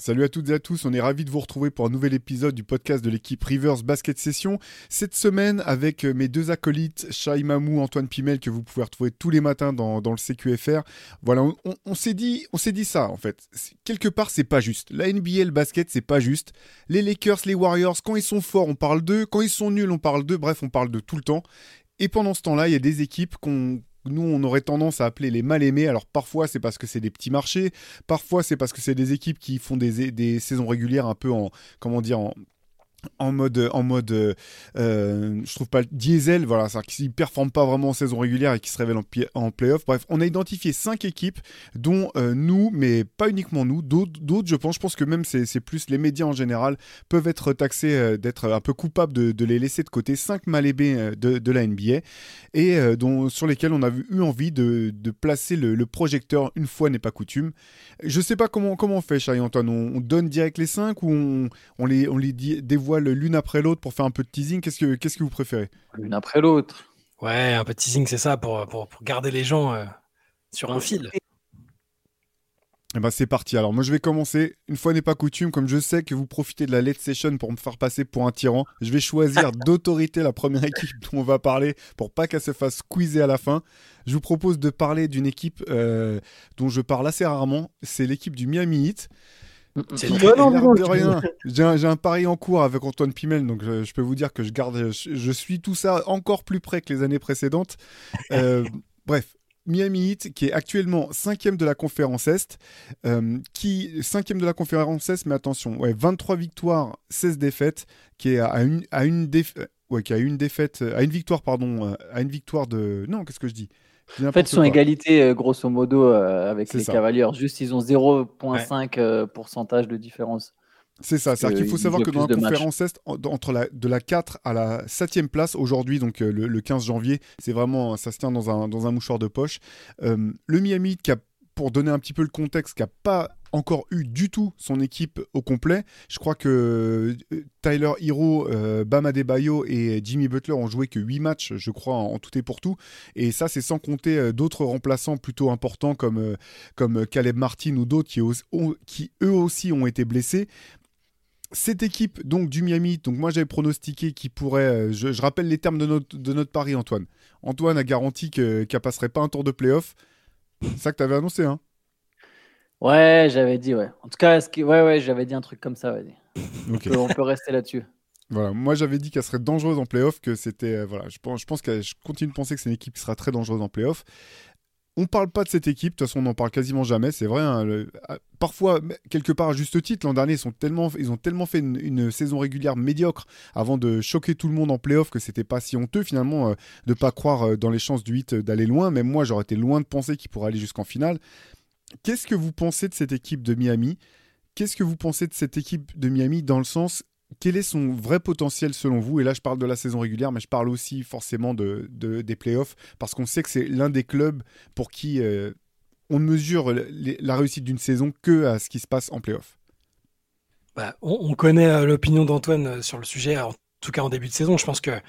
Salut à toutes et à tous, on est ravis de vous retrouver pour un nouvel épisode du podcast de l'équipe Rivers Basket Session. Cette semaine, avec mes deux acolytes, Shai Mamou, Antoine Pimel, que vous pouvez retrouver tous les matins dans, le CQFR. Voilà, on, on s'est dit, dit ça en fait. Quelque part, c'est pas juste. La NBA, le basket, c'est pas juste. Les Lakers, les Warriors, quand ils sont forts, on parle d'eux. Quand ils sont nuls, on parle d'eux. Bref, on parle de tout le temps. Et pendant ce temps-là, il y a des équipes qu'on nous, on aurait tendance à appeler les mal aimés. Alors parfois, c'est parce que c'est des petits marchés, parfois c'est parce que c'est des équipes qui font des, des saisons régulières un peu en, comment dire, en, en mode, en mode euh, je trouve pas diesel, voilà, c'est-à-dire qu'ils ne performent pas vraiment en saison régulière et qui se révèlent en, en playoff. Bref, on a identifié cinq équipes, dont euh, nous, mais pas uniquement nous, d'autres, je pense. Je pense que même c'est plus les médias en général peuvent être taxés euh, d'être un peu coupables de, les laisser de côté. Cinq mal aimés de, de, la NBA et dont, sur lesquels on a eu envie de, placer le, projecteur une fois n'est pas coutume. Je sais pas comment, comment on fait, Charlie Antoine. On, on donne direct les cinq ou on les, on les dévoile l'une après l'autre pour faire un peu de teasing. Qu'est-ce que, qu'est-ce que vous préférez? L'une après l'autre. Ouais, un peu de teasing, c'est ça, pour, pour, pour, garder les gens euh, sur un fil. Eh ben c'est parti. Alors moi je vais commencer. Une fois n'est pas coutume, comme je sais que vous profitez de la late session pour me faire passer pour un tyran, je vais choisir d'autorité la première équipe dont on va parler pour pas qu'elle se fasse squeezer à la fin. Je vous propose de parler d'une équipe euh, dont je parle assez rarement. C'est l'équipe du Miami Heat. C'est de rien. J'ai un, un, pari en cours avec Antoine Pimel, donc je, je peux vous dire que je garde, je, je, suis tout ça encore plus près que les années précédentes. Euh, bref, Miami Heat, qui est actuellement cinquième de la conférence Est, euh, qui cinquième de la conférence Est, mais attention, ouais, 23 victoires, 16 défaites, qui est à une, à une défaite, ouais, qui a une défaite, à une victoire, pardon, à une victoire de, non, qu'est-ce que je dis? En fait, ils sont égalité, euh, grosso modo, euh, avec les ça. Cavaliers. Juste, ils ont 0,5 ouais. euh, pourcentage de différence. C'est ça, c'est-à-dire qu'il faut savoir que dans la conférence Est, entre la, de la 4 à la 7e place aujourd'hui, donc le, le, 15 janvier, c'est vraiment, ça se tient dans un, dans un mouchoir de poche. Euh, le Miami, qui a, pour donner un petit peu le contexte, qui n'a pas encore eu du tout son équipe au complet. Je crois que euh, Tyler Hero, euh, Bam Adebayo et Jimmy Butler ont joué que 8 matchs, je crois, en, tout et pour tout. Et ça, c'est sans compter euh, d'autres remplaçants plutôt importants comme, euh, comme Caleb Martin ou d'autres qui, qui, eux aussi ont été blessés. Cette équipe donc du Miami, donc moi j'avais pronostiqué qu'il pourrait, je, je, rappelle les termes de notre, de notre pari Antoine. Antoine a garanti qu'elle qu passerait pas un tour de playoff. C'est ça que tu avais annoncé, hein Ouais, j'avais dit, ouais. En tout cas, que... ouais, ouais, j'avais dit un truc comme ça, vas-y. Okay. On, peut, on peut rester là-dessus. Voilà, moi j'avais dit qu'elle serait dangereuse en playoff, que c'était. Euh, voilà, je pense, je pense que je continue de penser que c'est une équipe qui sera très dangereuse en playoff. On parle pas de cette équipe, de toute façon on n'en parle quasiment jamais, c'est vrai. Hein, le, parfois, quelque part à juste titre, l'an dernier ils, sont tellement, ils ont tellement fait une, une, saison régulière médiocre avant de choquer tout le monde en playoff que c'était pas si honteux finalement euh, de pas croire euh, dans les chances du 8 d'aller loin. Même moi j'aurais été loin de penser qu'ils pourraient aller jusqu'en finale. Qu'est-ce que vous pensez de cette équipe de Miami? Qu'est-ce que vous pensez de cette équipe de Miami dans le sens quel est son vrai potentiel selon vous? Et là, je parle de la saison régulière, mais je parle aussi forcément de, de des playoffs, parce qu'on sait que c'est l'un des clubs pour qui euh, on ne mesure la réussite d'une saison que à ce qui se passe en playoffs. Bah, on, on, connaît euh, l'opinion d'Antoine euh, sur le sujet, en tout cas en début de saison. Je pense que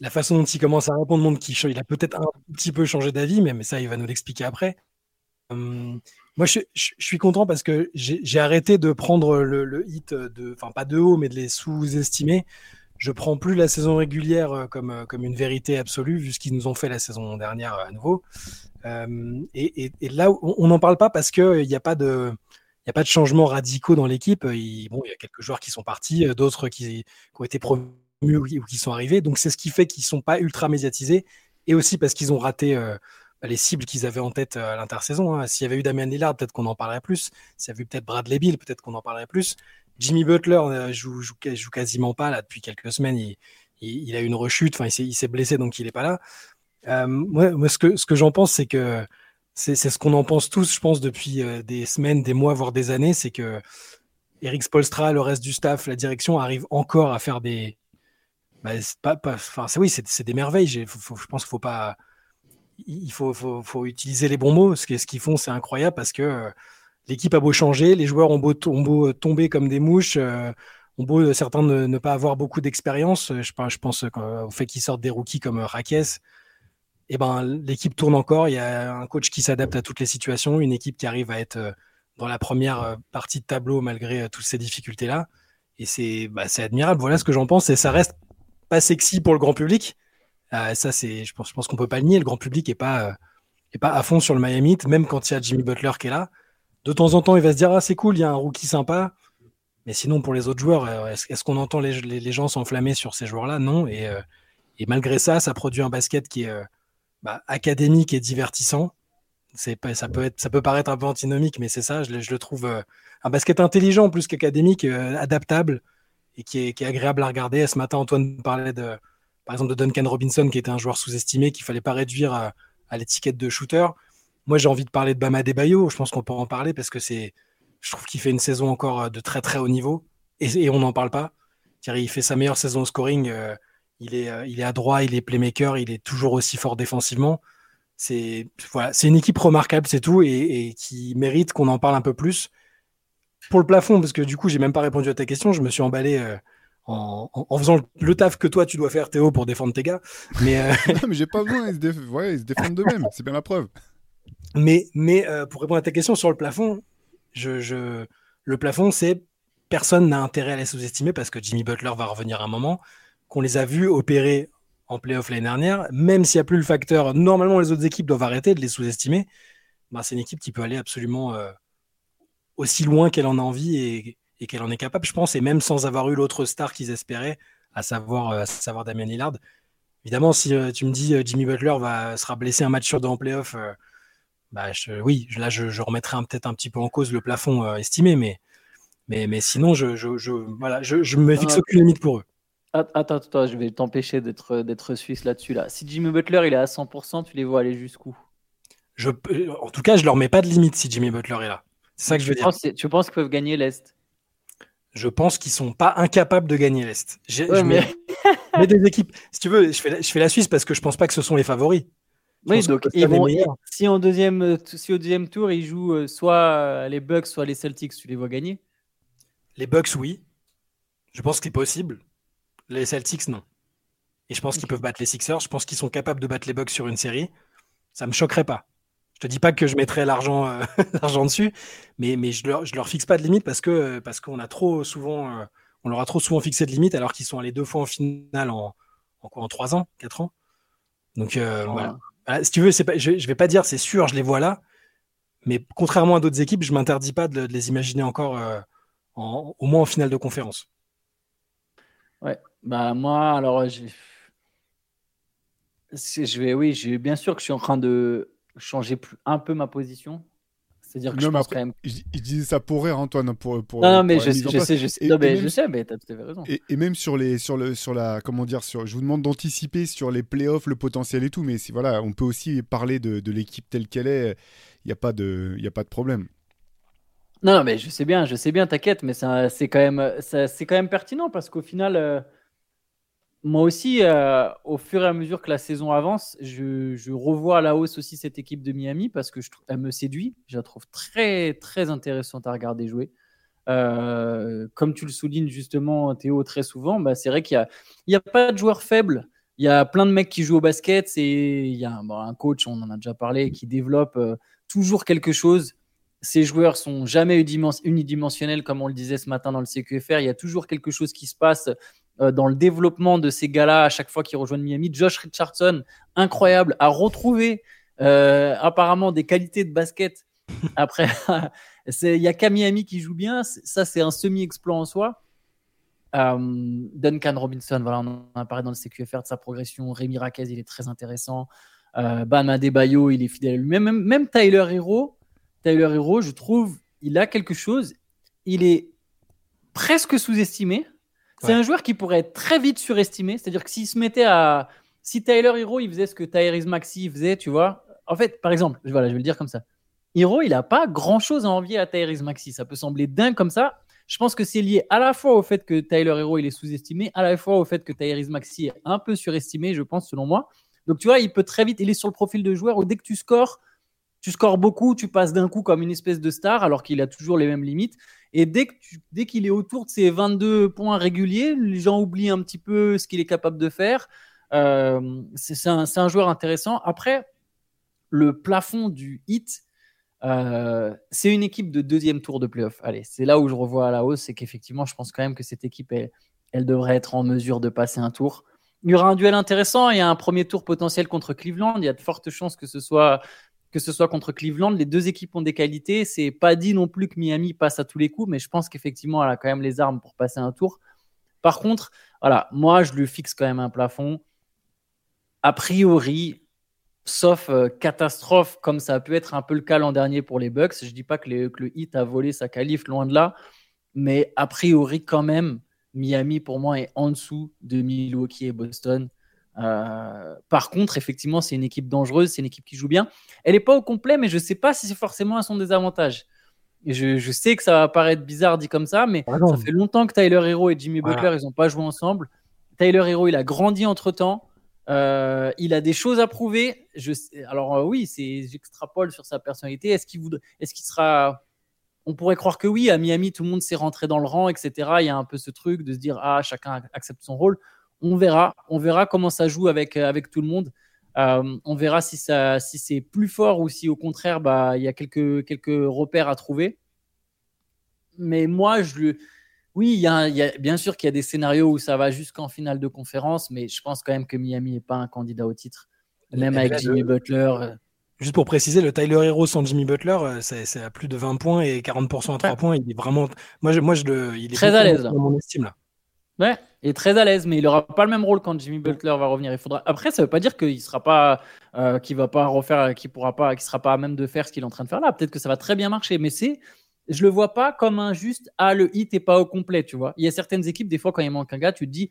la façon dont il commence à répondre montre qu'il il a peut-être un petit peu changé d'avis, mais, mais ça, il va nous l'expliquer après. Hum, moi, je, suis content parce que j'ai arrêté de prendre le, hit de, enfin pas de haut, mais de les sous-estimer. Je prends plus la saison régulière euh, comme, comme une vérité absolue, vu ce qu'ils nous ont fait la saison dernière à nouveau. Euh, et, là, on n'en parle pas parce qu'il n'y a pas de, a pas de changements radicaux dans l'équipe. Bon, il y a quelques joueurs qui sont partis, d'autres qui, ont été promus ou qui, sont arrivés. Donc c'est ce qui fait qu'ils sont pas ultra médiatisés, et aussi parce qu'ils ont raté. Euh, les cibles qu'ils avaient en tête à l'intersaison. Hein. S'il y avait eu Damien Lillard, peut-être qu'on en parlerait plus. S'il y avait eu peut-être Bradley Bill, peut-être qu'on en parlerait plus. Jimmy Butler euh, joue, joue, quasiment pas là depuis quelques semaines. Il, il, il a eu une rechute, enfin il s'est blessé donc il n'est pas là. Euh, moi, moi, ce que, ce que j'en pense, c'est que c'est ce qu'on en pense tous, je pense, depuis euh, des semaines, des mois, voire des années, c'est que Eric Spolstra, le reste du staff, la direction arrive encore à faire des, bah, pas, enfin, oui, c'est des merveilles. Je pense qu'il faut pas, il faut, utiliser les bons mots. Ce qu'ils font, c'est incroyable parce que euh, l'équipe a beau changer, les joueurs ont beau, beau tomber comme des mouches, euh, ont beau certains ne, pas avoir beaucoup d'expérience. Je, pense au fait qu'ils sortent des rookies comme Raques. Et eh ben, l'équipe tourne encore. Il y a un coach qui s'adapte à toutes les situations, une équipe qui arrive à être dans la première partie de tableau malgré toutes ces difficultés-là. Et c'est bah, admirable. Voilà ce que j'en pense. Et ça reste pas sexy pour le grand public. Euh, ça, c'est, je pense, je pense qu'on peut pas le nier. Le grand public est pas, euh, est pas à fond sur le Miami même quand il y a Jimmy Butler qui est là. De temps en temps, il va se dire ah c'est cool, il y a un rookie sympa. Mais sinon, pour les autres joueurs, euh, est-ce, qu'on entend les, les, gens s'enflammer sur ces joueurs-là? Non. Et, et, malgré ça, ça produit un basket qui est bah, académique et divertissant. C'est ça peut être, ça peut paraître un peu antinomique, mais c'est ça. Je, le trouve un basket intelligent plus qu'académique, adaptable et qui est, agréable à regarder. ce matin, Antoine parlait de, par exemple, de Duncan Robinson, qui était un joueur sous-estimé, qu'il fallait pas réduire à, l'étiquette de shooter. Moi, j'ai envie de parler de Bama Debayo. Je pense qu'on peut en parler parce que c'est, je trouve qu'il fait une saison encore euh, de très très haut niveau et, on n'en parle pas. Il fait sa meilleure saison au scoring. Euh, il est, euh, il est adroit, il est playmaker, il est toujours aussi fort défensivement. C'est une équipe remarquable, c'est tout, et, et, qui mérite qu'on en parle un peu plus pour le plafond, parce que du coup, j'ai même pas répondu à ta question, je me suis emballé euh, en, faisant le, taf que toi tu dois faire, Théo, pour défendre tes gars. Mais, euh, non, mais j'ai pas besoin, ils se, défendent d'eux-mêmes, c'est bien la preuve. Mais, mais euh, pour répondre à ta question sur le plafond, je, le plafond, c'est personne n'a intérêt à les sous-estimer parce que Jimmy Butler va revenir un moment, qu'on les a vus opérer en playoff l'année dernière, même s'il n'y a plus le facteur, normalement les autres équipes doivent arrêter de les sous-estimer, bah, c'est une équipe qui peut aller absolument aussi loin qu'elle en a envie et, qu'elle en est capable, je pense, et même sans avoir eu l'autre star qu'ils espéraient, à savoir, euh, à savoir Damien Lillard. Évidemment, si euh, tu me dis euh, Jimmy Butler va, sera blessé un match sur deux en playoff, bah, oui, là, je, remettrai peut-être un petit peu en cause le plafond estimé, mais, mais, mais sinon, je, je, voilà, je, me fixe aucune limite pour eux. Attends, attends, je vais t'empêcher d'être, d'être suisse là-dessus. Là. Si Jimmy Butler il est à 100%, tu les vois aller jusqu'où? Je, En tout cas, je leur mets pas de limite si Jimmy Butler est là. C'est ça que je veux dire. tu penses qu'ils peuvent gagner l'Est? Je pense qu'ils sont pas incapables de gagner l'Est. mais... des équipes. Si tu veux, je fais, la, je fais la Suisse parce que je pense pas que ce sont les favoris. oui, donc ils vont, si, en deuxième, si au deuxième tour, ils jouent euh, soit les Bucks, soit les Celtics, tu les vois gagner? Les Bucks, oui. Je pense que c'est possible. Les Celtics, non. Et je pense qu'ils peuvent battre les Sixers. Je pense qu'ils sont capables de battre les Bucks sur une série. Ça me choquerait pas. Je te dis pas que je mettrai l'argent euh, l'argent dessus, mais, mais je leur, je leur fixe pas de limite parce que parce qu'on a trop souvent euh, on leur a trop souvent fixé de limite alors qu'ils sont allés deux fois en finale en en, ans, quatre ans. Donc euh, voilà. Si tu veux, pas, je, je vais pas dire c'est sûr, je les vois là, mais contrairement à d'autres équipes, je m'interdis pas de, les imaginer encore en, au moins en finale de conférence. Ouais, bah moi alors je vais oui, bien sûr que je suis en train de changer un peu ma position. C'est-à-dire que je pense quand même. Il, disait ça pour rire, Antoine. Pour, pour, non, mais je, sais, je, sais, je sais, non, mais je sais, mais t'as tout à fait raison. Et, même sur les, sur le, sur la, comment dire, sur, je vous demande d'anticiper sur les playoffs, le potentiel et tout, mais si, voilà, on peut aussi parler de, de l'équipe telle qu'elle est. Il n'y a pas de, il a pas de problème. Non, non, mais je sais bien, je sais bien, t'inquiète, mais c'est quand même, c'est quand même pertinent parce qu'au final. Euh, moi aussi, euh, au fur et à mesure que la saison avance, je, revois à la hausse aussi cette équipe de Miami parce que je, elle me séduit. Je la trouve très, très intéressante à regarder jouer. Euh, comme tu le soulignes justement, Théo, très souvent, bah, c'est vrai qu'il n'y a, pas de joueurs faibles. Il y a plein de mecs qui jouent au basket. Et il y a un, coach, on en a déjà parlé, qui développe euh, toujours quelque chose. Ces joueurs sont jamais unidimensionnels, comme on le disait ce matin dans le CQFR. Il y a toujours quelque chose qui se passe dans le développement de ces gars-là à chaque fois qu'ils rejoignent Miami. Josh Richardson, incroyable, a retrouvé euh, apparemment des qualités de basket. Après, il y a qu'à Miami qui joue bien. Ça, c'est un semi-exploit en soi. Euh, Duncan Robinson, voilà, on en a parlé dans le CQFR de sa progression. Rémi Raquez, il est très intéressant. Euh, Bam Adebayo, il est fidèle lui-même. Même, même Tyler Hero, Tyler Hero, je trouve, il a quelque chose. Il est presque sous-estimé. C'est un joueur qui pourrait être très vite surestimé. C'est-à-dire que s'il se mettait à. Si Tyler Hero, il faisait ce que Tyrese Maxi faisait, tu vois. En fait, par exemple, voilà, je vais le dire comme ça. Hero, il n'a pas grand-chose à envier à Tyrese Maxi. Ça peut sembler dingue comme ça. Je pense que c'est lié à la fois au fait que Tyler Hero il est sous-estimé, à la fois au fait que Tyrese Maxi est un peu surestimé, je pense, selon moi. Donc tu vois, il peut très vite, il est sur le profil de joueur où dès que tu scores, tu scores beaucoup, tu passes d'un coup comme une espèce de star alors qu'il a toujours les mêmes limites. Et dès qu'il est autour de ses 22 points réguliers, les gens oublient un petit peu ce qu'il est capable de faire. Euh, c'est un, un, joueur intéressant. Après, le plafond du hit, euh, c'est une équipe de deuxième tour de playoff. Allez, c'est là où je revois à la hausse, c'est qu'effectivement, je pense quand même que cette équipe, elle, elle, devrait être en mesure de passer un tour. Il y aura un duel intéressant. Il y a un premier tour potentiel contre Cleveland. Il y a de fortes chances que ce soit que ce soit contre Cleveland. Les deux équipes ont des qualités. C'est pas dit non plus que Miami passe à tous les coups, mais je pense qu'effectivement, elle a quand même les armes pour passer un tour. Par contre, voilà, moi, je lui fixe quand même un plafond. A priori, sauf euh, catastrophe, comme ça a pu être un peu le cas l'an dernier pour les Bucks. Je dis pas que, le Heat a volé sa qualif, loin de là, mais a priori quand même, Miami pour moi est en dessous de Milwaukee et Boston. Euh, par contre, effectivement, c'est une équipe dangereuse, c'est une équipe qui joue bien. Elle n'est pas au complet, mais je ne sais pas si c'est forcément à son désavantage. Et je, sais que ça va paraître bizarre dit comme ça, mais ah ça fait longtemps que Tyler Hero et Jimmy Butler, ils n'ont pas joué ensemble. Tyler Hero, il a grandi entre temps. Euh, il a des choses à prouver. Je alors euh, oui, c'est j'extrapole sur sa personnalité. Est-ce qu'il est-ce qu'il sera On pourrait croire que oui. À Miami, tout le monde s'est rentré dans le rang, etc. Il y a un peu ce truc de se dire ah chacun accepte son rôle. On verra, on verra comment ça joue avec euh, avec tout le monde. on verra si ça, si c'est plus fort ou si au contraire, bah il y a quelques quelques repères à trouver. Mais moi, je lui oui, il y, a, bien sûr qu'il y a des scénarios où ça va jusqu'en finale de conférence, mais je pense quand même que Miami n'est pas un candidat au titre, même avec Jimmy Butler. Euh. Juste pour préciser, le Tyler Hero sans Jimmy Butler, euh, c'est à plus de 20 points et 40% à 3 points. Il est vraiment. Moi, je, moi je le. Il est très à l'aise. Dans mon estime là. Ouais, il est très à l'aise, mais il n'aura pas le même rôle quand Jimmy Butler va revenir. Il faudra. Après, ça ne veut pas dire qu'il sera pas, euh, qu'il va pas refaire, qu'il pourra pas, qu'il sera pas à même de faire ce qu'il est en train de faire là. Peut-être que ça va très bien marcher, mais c'est je le vois pas comme un juste ah le hit est pas au complet, tu vois. Il y a certaines équipes des fois quand il manque un gars, tu te dis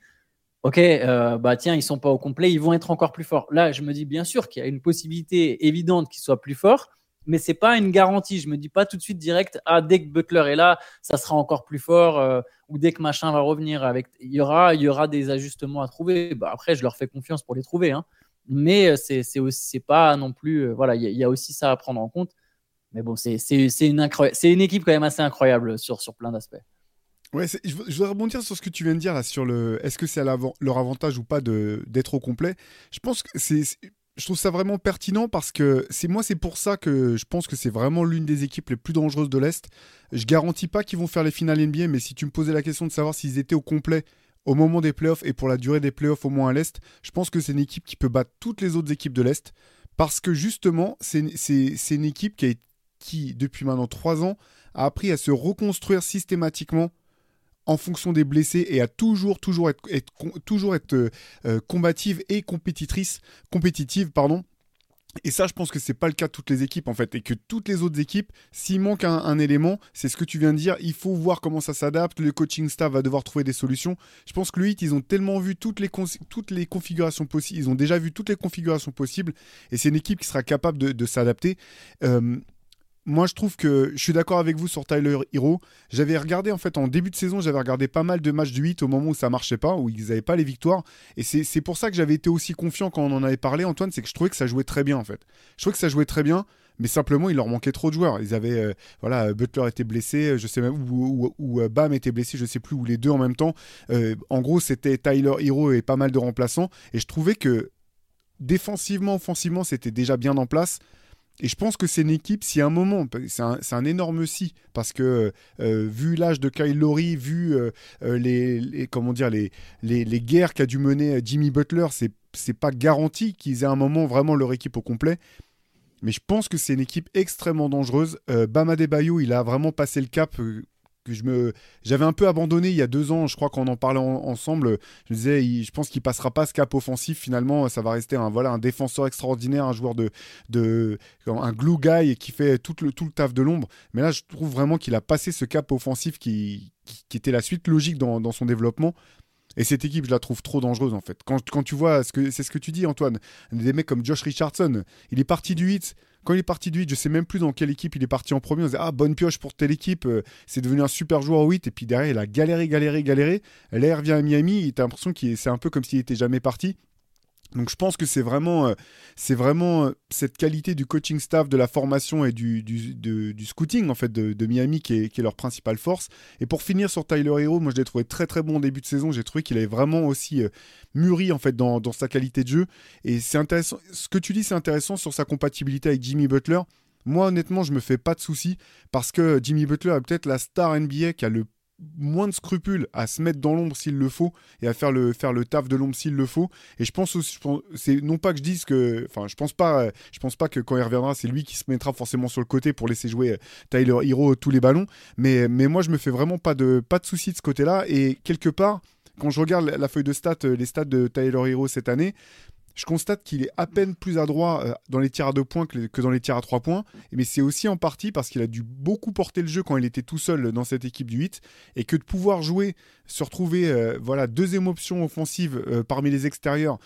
ok euh, bah tiens ils sont pas au complet, ils vont être encore plus forts. Là je me dis bien sûr qu'il y a une possibilité évidente qu'ils soient plus forts, mais c'est pas une garantie. Je me dis pas tout de suite direct ah dès que Butler est là ça sera encore plus fort euh, ou dès que machin va revenir avec il y aura il y aura des ajustements à trouver. Bah, après je leur fais confiance pour les trouver, hein. mais euh, c'est c'est c'est pas non plus voilà il y, a aussi ça à prendre en compte. Mais bon, c'est une, une équipe quand même assez incroyable sur, sur plein d'aspects. Ouais, je, voudrais rebondir sur ce que tu viens de dire là, sur le est-ce que c'est leur avantage ou pas d'être au complet? Je pense que c'est je trouve ça vraiment pertinent parce que c'est moi c'est pour ça que je pense que c'est vraiment l'une des équipes les plus dangereuses de l'est. Je garantis pas qu'ils vont faire les finales NBA, mais si tu me posais la question de savoir s'ils étaient au complet au moment des playoffs et pour la durée des playoffs au moins à l'est, je pense que c'est une équipe qui peut battre toutes les autres équipes de l'est parce que justement c'est une équipe qui qui, depuis maintenant trois ans, a appris à se reconstruire systématiquement en fonction des blessés et à toujours, être, toujours être euh, euh, combative et compétitrice, compétitive, pardon. Et ça, je pense que c'est pas le cas de toutes les équipes en fait, et que toutes les autres équipes, s'il manque un, élément, c'est ce que tu viens de dire, il faut voir comment ça s'adapte. Le coaching staff va devoir trouver des solutions. Je pense que le hit, ils ont tellement vu toutes les, toutes les configurations possibles, ils ont déjà vu toutes les configurations possibles, et c'est une équipe qui sera capable de, s'adapter. Euh, moi, je trouve que je suis d'accord avec vous sur Tyler Hero. J'avais regardé, en fait, en début de saison, j'avais regardé pas mal de matchs du 8 au moment où ça marchait pas, où ils n'avaient pas les victoires. Et c'est pour ça que j'avais été aussi confiant quand on en avait parlé, Antoine, c'est que je trouvais que ça jouait très bien, en fait. Je trouvais que ça jouait très bien, mais simplement, il leur manquait trop de joueurs. Ils avaient, euh, voilà, Butler était blessé, je sais même, ou, ou, Bam était blessé, je sais plus, ou les deux en même temps. Euh, en gros, c'était Tyler Hero et pas mal de remplaçants. Et je trouvais que défensivement, offensivement, c'était déjà bien en place. Et je pense que c'est une équipe, si à un moment, c'est un, énorme si, parce que euh, vu l'âge de Kyle Lowry, vu euh, euh, les, comment dire, les, les, guerres qu'a dû mener Jimmy Butler, c'est, c'est pas garanti qu'ils aient à un moment vraiment leur équipe au complet. Mais je pense que c'est une équipe extrêmement dangereuse. Bama Bayo, il a vraiment passé le cap je me j'avais un peu abandonné il y a deux ans je crois qu'on en parlait ensemble. Je me disais je pense qu'il passera pas ce cap offensif finalement ça va rester un voilà un défenseur extraordinaire un joueur de un glue guy qui fait tout le taf de l'ombre. Mais là je trouve vraiment qu'il a passé ce cap offensif qui, était la suite logique dans son développement Et cette équipe, je la trouve trop dangereuse en fait. Quand, tu vois, c'est ce que tu dis Antoine, des mecs comme Josh Richardson, il est parti du 8. Quand il est parti du 8, je sais même plus dans quelle équipe il est parti en premier. On disait, ah, bonne pioche pour telle équipe, euh, c'est devenu un super joueur au 8. Et puis derrière, il a galéré, galéré, galéré. Là, il revient à Miami, a l'impression que c'est un peu comme s'il était jamais parti. Donc je pense que c'est vraiment, euh, vraiment euh, cette qualité du coaching staff, de la formation et du, du, du scouting en fait de, Miami qui est, qui est, leur principale force. Et pour finir sur Tyler Hero, moi je l'ai trouvé très très bon au début de saison. J'ai trouvé qu'il avait vraiment aussi euh, mûri en fait dans, dans, sa qualité de jeu. Et c'est intéressant. Ce que tu dis c'est intéressant sur sa compatibilité avec Jimmy Butler. Moi honnêtement je me fais pas de soucis parce que Jimmy Butler est peut-être la star NBA qui a le moins de scrupules à se mettre dans l'ombre s'il le faut et à faire le, faire le taf de l'ombre s'il le faut. Et je pense aussi, c'est non pas que je dise que, enfin, je pense pas, je pense pas que quand il reviendra, c'est lui qui se mettra forcément sur le côté pour laisser jouer euh, Tyler Hero tous les ballons. Mais, mais moi, je me fais vraiment pas de, pas de soucis de ce côté-là. Et quelque part, quand je regarde la feuille de stats, euh, les stats de Tyler Hero cette année, je constate qu'il est à peine plus adroit euh, dans les tirs à deux points que, dans les tirs à trois points. Mais c'est aussi en partie parce qu'il a dû beaucoup porter le jeu quand il était tout seul dans cette équipe du 8. Et que de pouvoir jouer, se retrouver, euh, voilà, deuxième option offensive euh, parmi les extérieurs.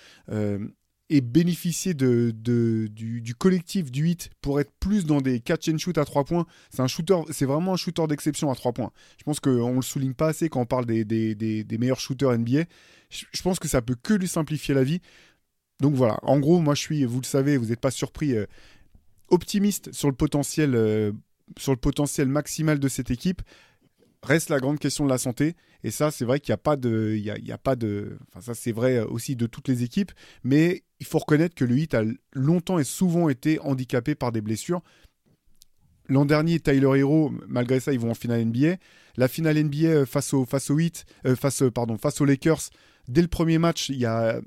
et bénéficier de, du, collectif du 8 pour être plus dans des catch and shoot à trois points, c'est un shooter, c'est vraiment un shooter d'exception à trois points. Je pense qu'on le souligne pas assez quand on parle des, meilleurs shooters NBA. je pense que ça peut que lui simplifier la vie. Donc voilà, en gros, moi je suis, vous le savez, vous n'êtes pas surpris, euh, optimiste sur le potentiel, euh, sur le potentiel maximal de cette équipe. Reste la grande question de la santé. Et ça, c'est vrai qu'il n'y a pas de, il a, pas de, enfin ça c'est vrai aussi de toutes les équipes. Mais il faut reconnaître que le Heat a longtemps et souvent été handicapé par des blessures. L'an dernier, Tyler Hero, malgré ça, ils vont en finale NBA. La finale NBA euh, face au face au Heat, face pardon, face aux Lakers, Dès le premier match, il y a,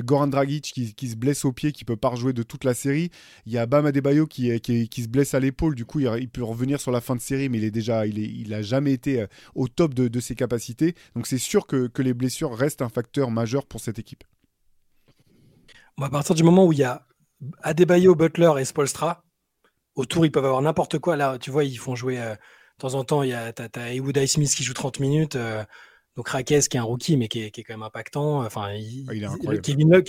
Goran Dragic qui, se blesse au pied, qui peut pas rejouer de toute la série. Il y a Bam Adebayo qui, se blesse à l'épaule. Du coup, il, peut revenir sur la fin de série, mais il est déjà, il, a jamais été euh, au top de, ses capacités. Donc c'est sûr que, les blessures restent un facteur majeur pour cette équipe. à partir du moment où il y a Adebayo, Butler et Spolstra, autour ils peuvent avoir n'importe quoi. Là, tu vois, ils font jouer euh, de temps en temps. Il y a t'as, Haywood Smith qui joue 30 minutes. Euh, donc Raquez qui est un rookie mais qui est, quand même impactant. Enfin, ah, Kevin, Love,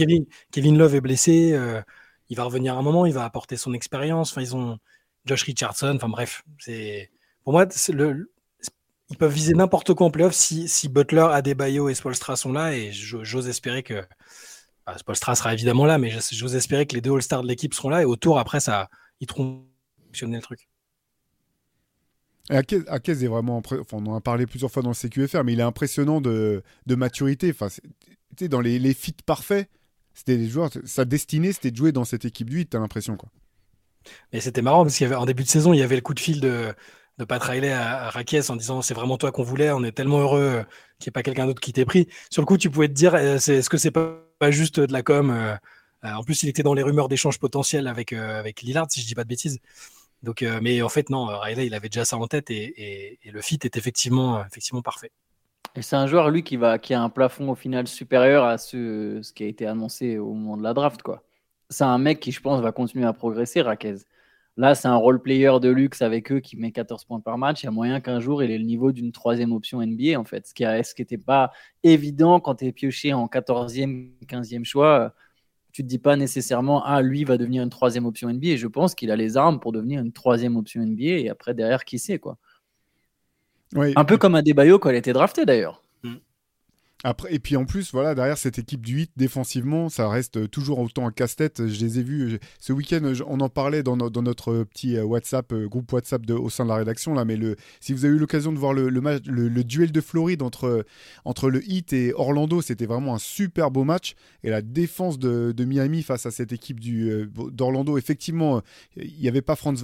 Kevin, Love, est blessé. Euh, il va revenir un moment, il va apporter son expérience. Enfin, ils ont Josh Richardson. Enfin bref, c'est pour moi le, ils peuvent viser n'importe quoi en playoff si, si Butler, Adebayo et Spolstra sont là. Et j'ose espérer que bah, Spolstra sera évidemment là, mais j'ose espérer que les deux All-Stars de l'équipe seront là. Et autour, après, ça, ils trouveront fonctionner le truc. Akez est vraiment. on en a parlé plusieurs fois dans le CQFR, mais il est impressionnant de, maturité. Enfin, dans les, les fits parfaits, c'était des joueurs. Sa destinée, c'était de jouer dans cette équipe du 8, t'as l'impression, quoi. Mais c'était marrant parce qu'en début de saison, il y avait le coup de fil de, de Pat Riley à, à en disant c'est vraiment toi qu'on voulait, on est tellement heureux qu'il n'y ait pas quelqu'un d'autre qui t'ait pris. Sur le coup, tu pouvais te dire euh, est-ce que c'est pas, pas juste de la com euh, euh, En plus, il était dans les rumeurs d'échanges potentiels avec, avec Lillard, si je dis pas de bêtises. Donc, euh, mais en fait, non, Riley, il avait déjà ça en tête et, le fit est effectivement, effectivement parfait. Et c'est un joueur, lui, qui, va, qui a un plafond au final supérieur à ce, qui a été annoncé au moment de la draft. quoi. C'est un mec qui, je pense, va continuer à progresser, Raquez. Là, c'est un role player de luxe avec eux qui met 14 points par match. Il y a moyen qu'un jour, il ait le niveau d'une troisième option NBA, en fait. Ce qui n'était pas évident quand tu es pioché en 14e, 15e choix tu te dis pas nécessairement ah lui va devenir une troisième option NBA. Et je pense qu'il a les armes pour devenir une troisième option NBA et après derrière qui sait quoi. Un peu comme Adebayo quand elle était draftée d'ailleurs. Et puis en plus, voilà, derrière cette équipe du 8, défensivement, ça reste toujours autant un casse-tête. Je les ai vus ce week-end, on en parlait dans, notre petit euh, WhatsApp, euh, groupe WhatsApp au sein de la rédaction. Là, mais si vous avez eu l'occasion de voir le, duel de Floride entre, le Heat et Orlando, c'était vraiment un super beau match. Et la défense de, Miami face à cette équipe euh, d'Orlando, effectivement, il n'y avait pas Franz,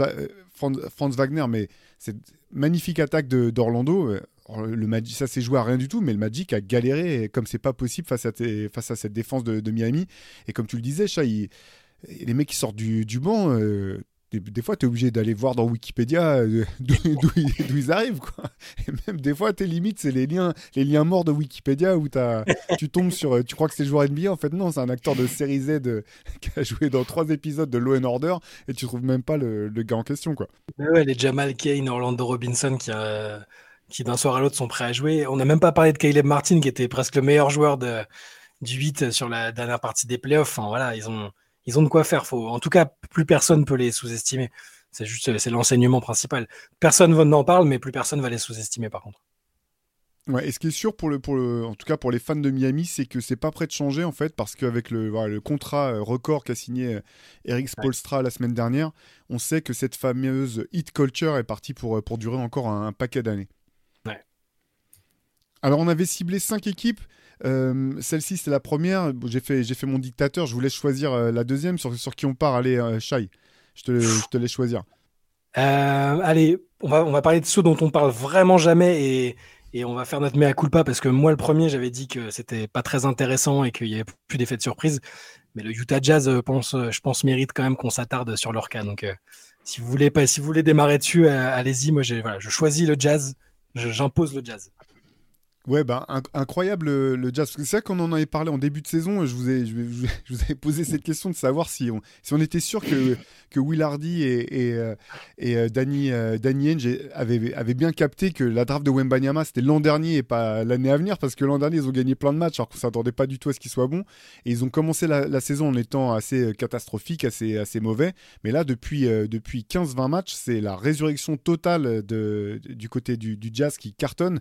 Franz, Wagner, mais cette magnifique attaque d'Orlando le Magic, ça s'est joué à rien du tout, mais le Magic a galéré comme c'est pas possible face à, face à cette défense de, Miami. Et comme tu le disais, Chat, les mecs qui sortent du, du banc, euh, des, fois, tu es obligé d'aller voir dans Wikipédia euh, d'où ils arrivent. Quoi. Et même des fois, tes limites, c'est les liens, les liens morts de Wikipédia où as, tu tombes sur. Tu crois que c'est le joueur NBA. En fait, non, c'est un acteur de série Z euh, qui a joué dans trois épisodes de Law and Order et tu trouves même pas le, gars en question. Quoi. Ouais, les Jamal Kane, Orlando Robinson qui a qui d'un soir à l'autre sont prêts à jouer. On n'a même pas parlé de Caleb Martin, qui était presque le meilleur joueur de, du 8 sur la dernière partie des playoffs. Enfin, voilà, ils ont, ils ont de quoi faire. Faut, en tout cas, plus personne peut les sous-estimer. C'est juste, c'est l'enseignement principal. Personne n'en parle, mais plus personne va les sous-estimer par contre. Ouais, et ce qui est sûr pour le, pour le, en tout cas pour les fans de Miami, c'est que c'est pas prêt de changer en fait, parce qu'avec le, voilà, le contrat euh, record qu'a signé euh, Eric Spolstra la semaine dernière, on sait que cette fameuse hit culture est partie pour, euh, pour durer encore un, paquet d'années. Alors on avait ciblé cinq équipes. Celle-ci c'est la première. j'ai fait, fait mon dictateur. Je vous laisse choisir la deuxième sur, sur qui on part. Allez, Shai, je te, je te laisse choisir. allez, on va, on va parler de ceux dont on parle vraiment jamais et et on va faire notre mea culpa parce que moi, le premier, j'avais dit que c'était pas très intéressant et qu'il y avait plus d'effets de surprise. Mais le Utah Jazz, euh, pense, euh, je pense, mérite quand même qu'on s'attarde sur leur cas. Donc, euh, si vous voulez pas, si vous voulez démarrer dessus, allez-y. Moi, voilà, je choisis le Jazz. J'impose le Jazz. Ouais, bah, incroyable le, jazz. C'est vrai qu'on en avait parlé en début de saison. Je vous, ai, je, vous avais posé cette question de savoir si on, si on était sûr que, que Will Hardy et, et, euh, et euh, Danny, euh, Danny Henge avaient, avaient, bien capté que la draft de Wembanyama, c'était l'an dernier et pas l'année à venir, parce que l'an dernier, ils ont gagné plein de matchs alors qu'on ne s'attendait pas du tout à ce qu'ils soient bons. Et ils ont commencé la, saison en étant assez catastrophique, assez, assez mauvais. Mais là, depuis, depuis 15-20 matchs, c'est la résurrection totale de, du côté du, du jazz qui cartonne.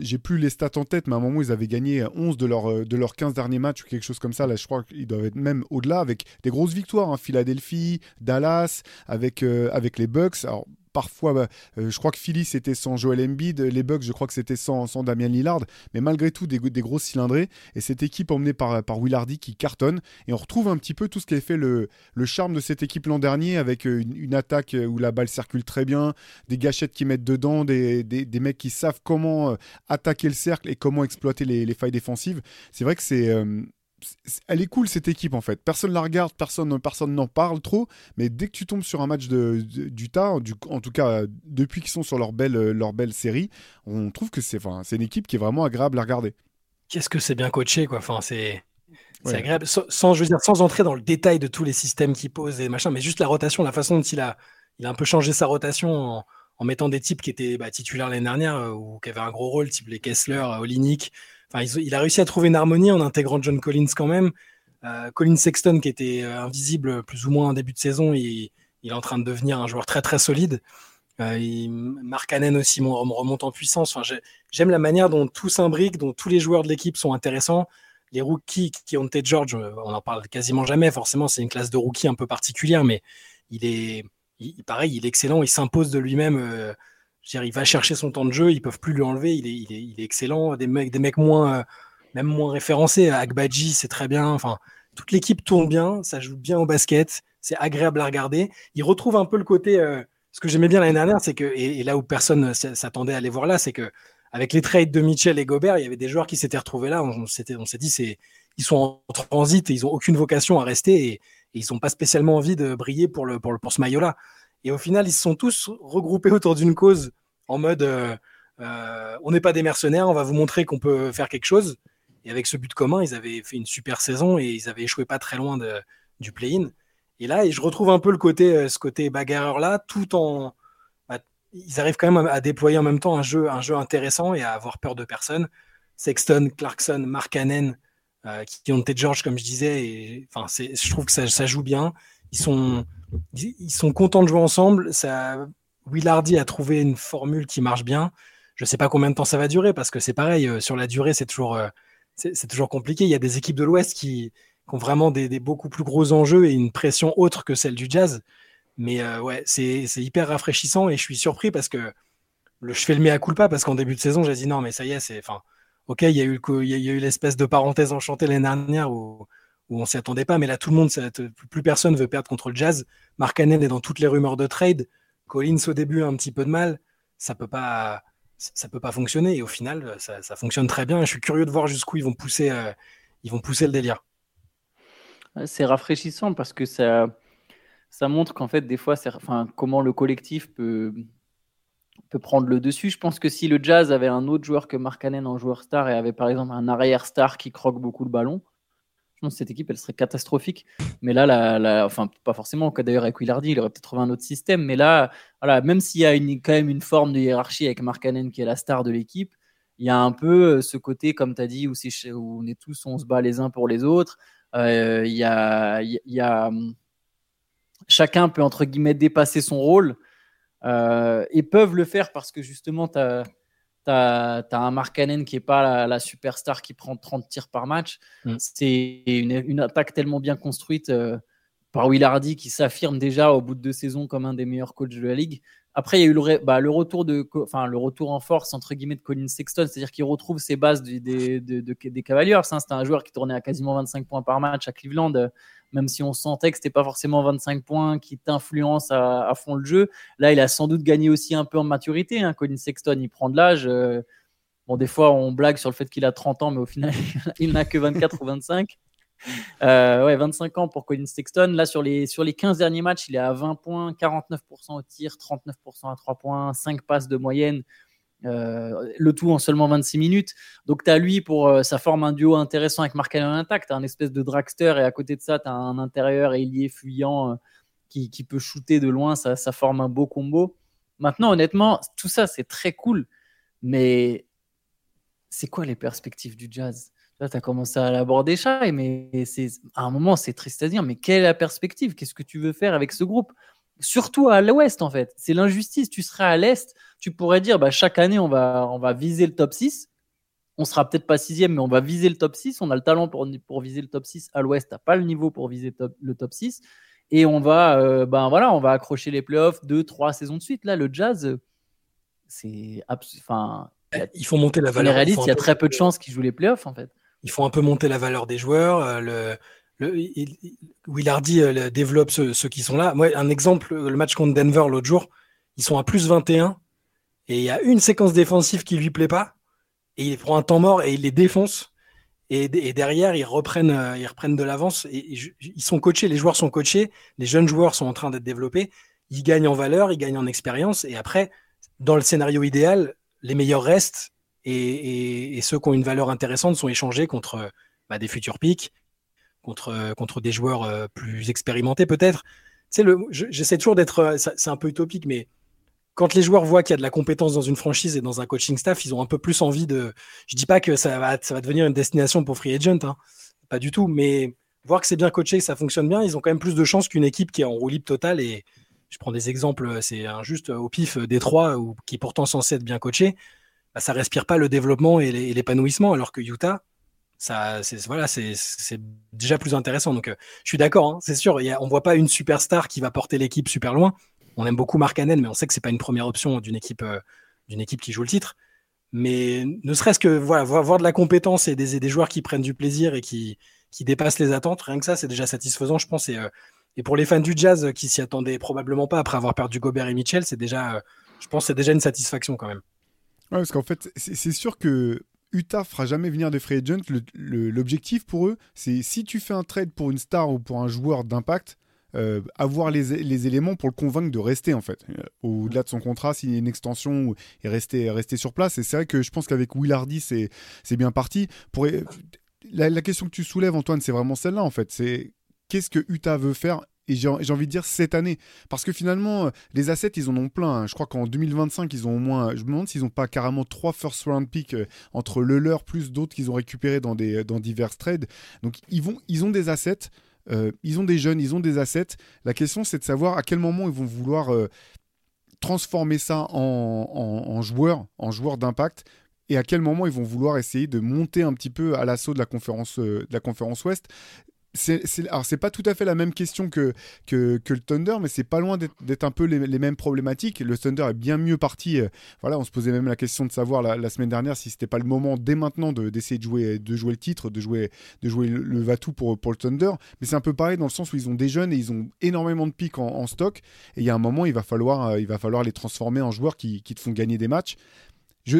J'ai plus les stats en tête, mais à un moment, ils avaient gagné 11 de, leur, euh, de leurs 15 derniers matchs ou quelque chose comme ça. Là, je crois qu'ils doivent être même au-delà avec des grosses victoires. Hein. Philadelphie, Dallas, avec, euh, avec les Bucks. Alors, parfois, bah, euh, je crois que Philly c'était sans Joel Embiid, les Bucks je crois que c'était sans, sans Damian Lillard, mais malgré tout des, des grosses cylindrées et cette équipe emmenée par, Willardy qui cartonne et on retrouve un petit peu tout ce qui a fait le, charme de cette équipe l'an dernier avec euh, une, attaque où la balle circule très bien, des gâchettes qui mettent dedans, des, mecs qui savent comment euh, attaquer le cercle et comment exploiter les failles défensives. C'est vrai que c'est elle est cool cette équipe en fait. Personne la regarde, personne personne n'en parle trop, mais dès que tu tombes sur un match de, du, en tout cas depuis qu'ils sont sur leur belle leur belle série, on trouve que c'est enfin, c'est une équipe qui est vraiment agréable à regarder. Qu'est-ce que c'est bien coaché quoi. Enfin c'est c'est agréable sans, je veux dire sans entrer dans le détail de tous les systèmes qu'il pose et machin, mais juste la rotation, la façon dont il a il a un peu changé sa rotation en, mettant des types qui étaient bah, titulaires l'année dernière euh, ou qui avaient un gros rôle, type les Kessler, Olinik il a réussi à trouver une harmonie en intégrant John Collins quand même. Euh, Colin Sexton, qui était euh, invisible plus ou moins en début de saison, il, est en train de devenir un joueur très très solide. Euh, Mark Hannon aussi remonte en puissance. J'aime la manière dont tout s'imbrique, dont tous les joueurs de l'équipe sont intéressants. Les rookies qui ont été George, on n'en parle quasiment jamais. Forcément, c'est une classe de rookies un peu particulière, mais il est, pareil, il est excellent. Il s'impose de lui-même il va chercher son temps de jeu, ils peuvent plus lui enlever, il est, excellent. Des mecs, moins, euh, même moins référencés, Akbadji, c'est très bien. Enfin, toute l'équipe tourne bien, ça joue bien au basket, c'est agréable à regarder. Il retrouve un peu le côté. Euh, ce que j'aimais bien l'année dernière, c'est que, et, là où personne s'attendait à aller voir là, c'est que avec les trades de Mitchell et Gobert, il y avait des joueurs qui s'étaient retrouvés là. On, s'est dit, c'est, ils sont en transit ils ont aucune vocation à rester et, ils n'ont pas spécialement envie de briller pour, le, pour, le, pour ce maillot-là. Et au final, ils se sont tous regroupés autour d'une cause en mode euh, euh, on n'est pas des mercenaires, on va vous montrer qu'on peut faire quelque chose. Et avec ce but commun, ils avaient fait une super saison et ils avaient échoué pas très loin de, du play-in. Et là, je retrouve un peu le côté, euh, ce côté bagarreur là, tout en. Bah, ils arrivent quand même à, déployer en même temps un jeu, un jeu intéressant et à avoir peur de personne. Sexton, Clarkson, Mark Hannon, qui, ont été George, comme je disais. Et, enfin, je trouve que ça, ça, joue bien. Ils sont, ils sont contents de jouer ensemble. Ça, Willardy a trouvé une formule qui marche bien. Je ne sais pas combien de temps ça va durer parce que c'est pareil, euh, sur la durée, c'est toujours, euh, c'est toujours compliqué. Il y a des équipes de l'Ouest qui, ont vraiment des, beaucoup plus gros enjeux et une pression autre que celle du jazz. Mais euh, ouais, c'est hyper rafraîchissant et je suis surpris parce que le, je fais le mea culpa parce qu'en début de saison, j'ai dit non, mais ça y est, c'est. Enfin, ok, il y a eu, il y a eu l'espèce de parenthèse enchantée l'année dernière où où on s'y attendait pas, mais là tout le monde, plus personne veut perdre contre le Jazz. Mark Cannon est dans toutes les rumeurs de trade. Collins au début a un petit peu de mal, ça peut pas, ça peut pas fonctionner. Et au final, ça, fonctionne très bien. je suis curieux de voir jusqu'où ils vont pousser, euh, ils vont pousser le délire. C'est rafraîchissant parce que ça, ça montre qu'en fait des fois, enfin, comment le collectif peut, peut prendre le dessus. Je pense que si le Jazz avait un autre joueur que Mark Cannon en joueur star et avait par exemple un arrière star qui croque beaucoup le ballon cette équipe, elle serait catastrophique. Mais là, la, enfin, pas forcément. D'ailleurs, avec Willardy, il aurait peut-être trouvé un autre système. Mais là, voilà, même s'il y a une, quand même une forme de hiérarchie avec Markkanen qui est la star de l'équipe, il y a un peu euh, ce côté, comme tu as dit, où, où, on est tous, on se bat les uns pour les autres. Euh, il y a, il y a hum, chacun peut entre guillemets dépasser son rôle euh, et peuvent le faire parce que justement, tu as, as, un Markkanen qui n'est pas la, superstar qui prend 30 tirs par match. Mm. C'est une, une, attaque tellement bien construite euh, par Willardy qui s'affirme déjà au bout de deux saisons comme un des meilleurs coachs de la ligue. Après, il y a eu le, bah, retour de, le retour en force entre guillemets de Colin Sexton, c'est-à-dire qu'il retrouve ses bases des, Cavaliers. Hein. C'était un joueur qui tournait à quasiment 25 points par match à Cleveland, euh, même si on sentait que c'était pas forcément 25 points qui t'influencent à, fond le jeu. Là, il a sans doute gagné aussi un peu en maturité. Hein. Colin Sexton, il prend de l'âge. Euh, bon, des fois, on blague sur le fait qu'il a 30 ans, mais au final, il n'a que 24 ou 25. Euh, ouais, 25 ans pour Colin Sexton. Là, sur les, sur les 15 derniers matchs, il est à 20 points, 49% au tir, 39% à 3 points, 5 passes de moyenne. Euh, le tout en seulement 26 minutes. Donc, tu as lui pour. Euh, ça forme un duo intéressant avec Marc Allen intact. Tu as un espèce de dragster et à côté de ça, tu as un intérieur ailier fuyant qui, qui, peut shooter de loin. Ça, ça forme un beau combo. Maintenant, honnêtement, tout ça, c'est très cool. Mais c'est quoi les perspectives du jazz? Là, tu as commencé à l'aborder, Chai, mais à un moment, c'est triste à dire, mais quelle est la perspective? Qu'est-ce que tu veux faire avec ce groupe? Surtout à l'ouest, en fait. C'est l'injustice. Tu serais à l'est, tu pourrais dire, bah, chaque année, on va, on va viser le top 6. On sera peut-être pas sixième, mais on va viser le top 6. On a le talent pour, pour viser le top 6. À l'ouest, tu pas le niveau pour viser le top 6. Et on va, euh, ben voilà, on va accrocher les playoffs deux, trois saisons de suite. Là, le jazz, c'est. Enfin, il faut monter la valeur. réaliste, il y a très peu de chances qu'ils jouent les playoffs, en fait il faut un peu monter la valeur des joueurs. Euh, Willardy euh, développe ceux, qui sont là. Moi, un exemple, le match contre Denver l'autre jour, ils sont à plus 21 et il y a une séquence défensive qui lui plaît pas et il prend un temps mort et il les défonce. Et, derrière, ils reprennent, euh, ils reprennent de l'avance. Et, ils sont coachés, les joueurs sont coachés, les jeunes joueurs sont en train d'être développés. Ils gagnent en valeur, ils gagnent en expérience. Et après, dans le scénario idéal, les meilleurs restent et, ceux qui ont une valeur intéressante sont échangés contre bah, des futurs pics, contre, contre des joueurs euh, plus expérimentés peut-être. Tu sais, j'essaie toujours d'être, euh, c'est un peu utopique, mais quand les joueurs voient qu'il y a de la compétence dans une franchise et dans un coaching staff, ils ont un peu plus envie de. Je dis pas que ça va, ça va devenir une destination pour free agent, hein. pas du tout, mais voir que c'est bien coaché, que ça fonctionne bien, ils ont quand même plus de chances qu'une équipe qui est en roue libre totale. Et je prends des exemples, c'est juste au pif des trois, ou qui est pourtant censé être bien coaché bah, ça respire pas le développement et l'épanouissement, alors que Utah, ça, c'est voilà, c'est déjà plus intéressant. Donc, euh, je suis d'accord, hein, c'est sûr. Y a, on voit pas une superstar qui va porter l'équipe super loin. On aime beaucoup Mark Cannon, mais on sait que c'est pas une première option d'une équipe, euh, équipe qui joue le titre. Mais ne serait-ce que voilà, voir, de la compétence et des, joueurs qui prennent du plaisir et qui, qui dépassent les attentes, rien que ça, c'est déjà satisfaisant, je pense. Et, euh, et pour les fans du jazz qui s'y attendaient probablement pas après avoir perdu Gobert et Mitchell, c'est déjà, je pense, c'est déjà une satisfaction quand même parce qu'en fait, c'est sûr que Utah fera jamais venir des free agents. L'objectif pour eux, c'est si tu fais un trade pour une star ou pour un joueur d'impact, euh, avoir les, les, éléments pour le convaincre de rester en fait. Euh, au-delà de son contrat, s'il y a une extension et rester, rester sur place. Et c'est vrai que je pense qu'avec Will Hardy, c'est bien parti. Pour, la, question que tu soulèves, Antoine, c'est vraiment celle-là en fait. C'est qu'est-ce que Utah veut faire et j'ai envie de dire cette année. Parce que finalement, euh, les assets, ils en ont plein. Hein. Je crois qu'en 2025, ils ont au moins. Je me demande s'ils n'ont pas carrément trois first round picks euh, entre le leur plus d'autres qu'ils ont récupérés dans, divers trades. Donc, ils, ont des assets. Euh, ils ont des jeunes, ils ont des assets. La question, c'est de savoir à quel moment ils vont vouloir transformer ça en, joueurs, en joueurs d'impact et à quel moment ils vont vouloir essayer de monter un petit peu à l'assaut de la de la conférence Ouest c'est, alors c'est pas tout à fait la même question que, que, le Thunder, mais c'est pas loin d'être, un peu les, mêmes problématiques. Le Thunder est bien mieux parti. Euh, voilà, on se posait même la question de savoir la, semaine dernière si c'était pas le moment dès maintenant de, d'essayer de jouer, de jouer le titre, de jouer, de jouer le, le Vatou pour, pour le Thunder. Mais c'est un peu pareil dans le sens où ils ont des jeunes et ils ont énormément de pics en, stock. Et il y a un moment, il va falloir, euh, il va falloir les transformer en joueurs qui, qui te font gagner des matchs. Je,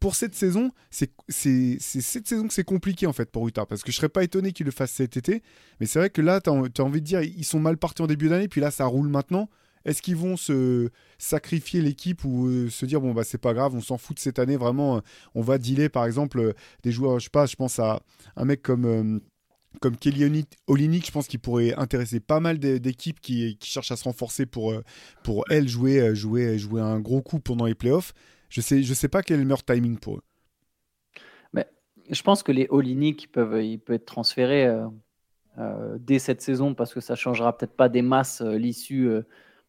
pour cette saison, c'est cette saison que c'est compliqué en fait pour Utah parce que je serais pas étonné qu'ils le fassent cet été. Mais c'est vrai que là, tu as, envie de dire, ils sont mal partis en début d'année, puis là, ça roule maintenant. Est-ce qu'ils vont se sacrifier l'équipe ou euh, se dire bon bah c'est pas grave, on s'en fout de cette année vraiment, euh, on va dealer par exemple euh, des joueurs, je sais pas, je pense à un mec comme comme Kelly Olynyk, je pense qu'il pourrait intéresser pas mal d'équipes qui, cherchent à se renforcer pour, pour elles jouer, jouer, jouer un gros coup pendant les playoffs. Je sais, je sais pas quel est le meilleur timing pour eux. Mais je pense que les Olynyk peuvent, ils peuvent être transférés dès cette saison parce que ça changera peut-être pas des masses l'issue.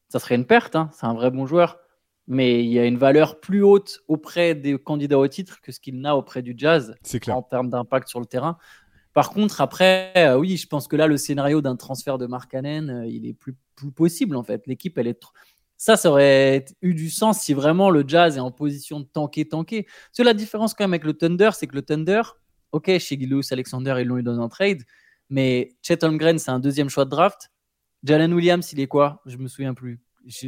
ça serait une perte, hein, c'est un vrai bon joueur mais il y a une valeur plus haute auprès des candidats au titre que ce qu'il n'a auprès du Jazz clair. en termes d'impact sur le terrain. Par contre, après, euh, oui, je pense que là, le scénario d'un transfert de Mark Cannon, euh, il est plus, plus possible en fait. L'équipe, elle est trop... Ça, ça aurait eu du sens si vraiment le Jazz est en position de tanker, tanker. Parce que la différence quand même avec le Thunder, c'est que le Thunder, ok, chez Gilous Alexander, ils l'ont eu dans un trade, mais Chet Holmgren, c'est un deuxième choix de draft. Jalen Williams, il est quoi? Je me souviens plus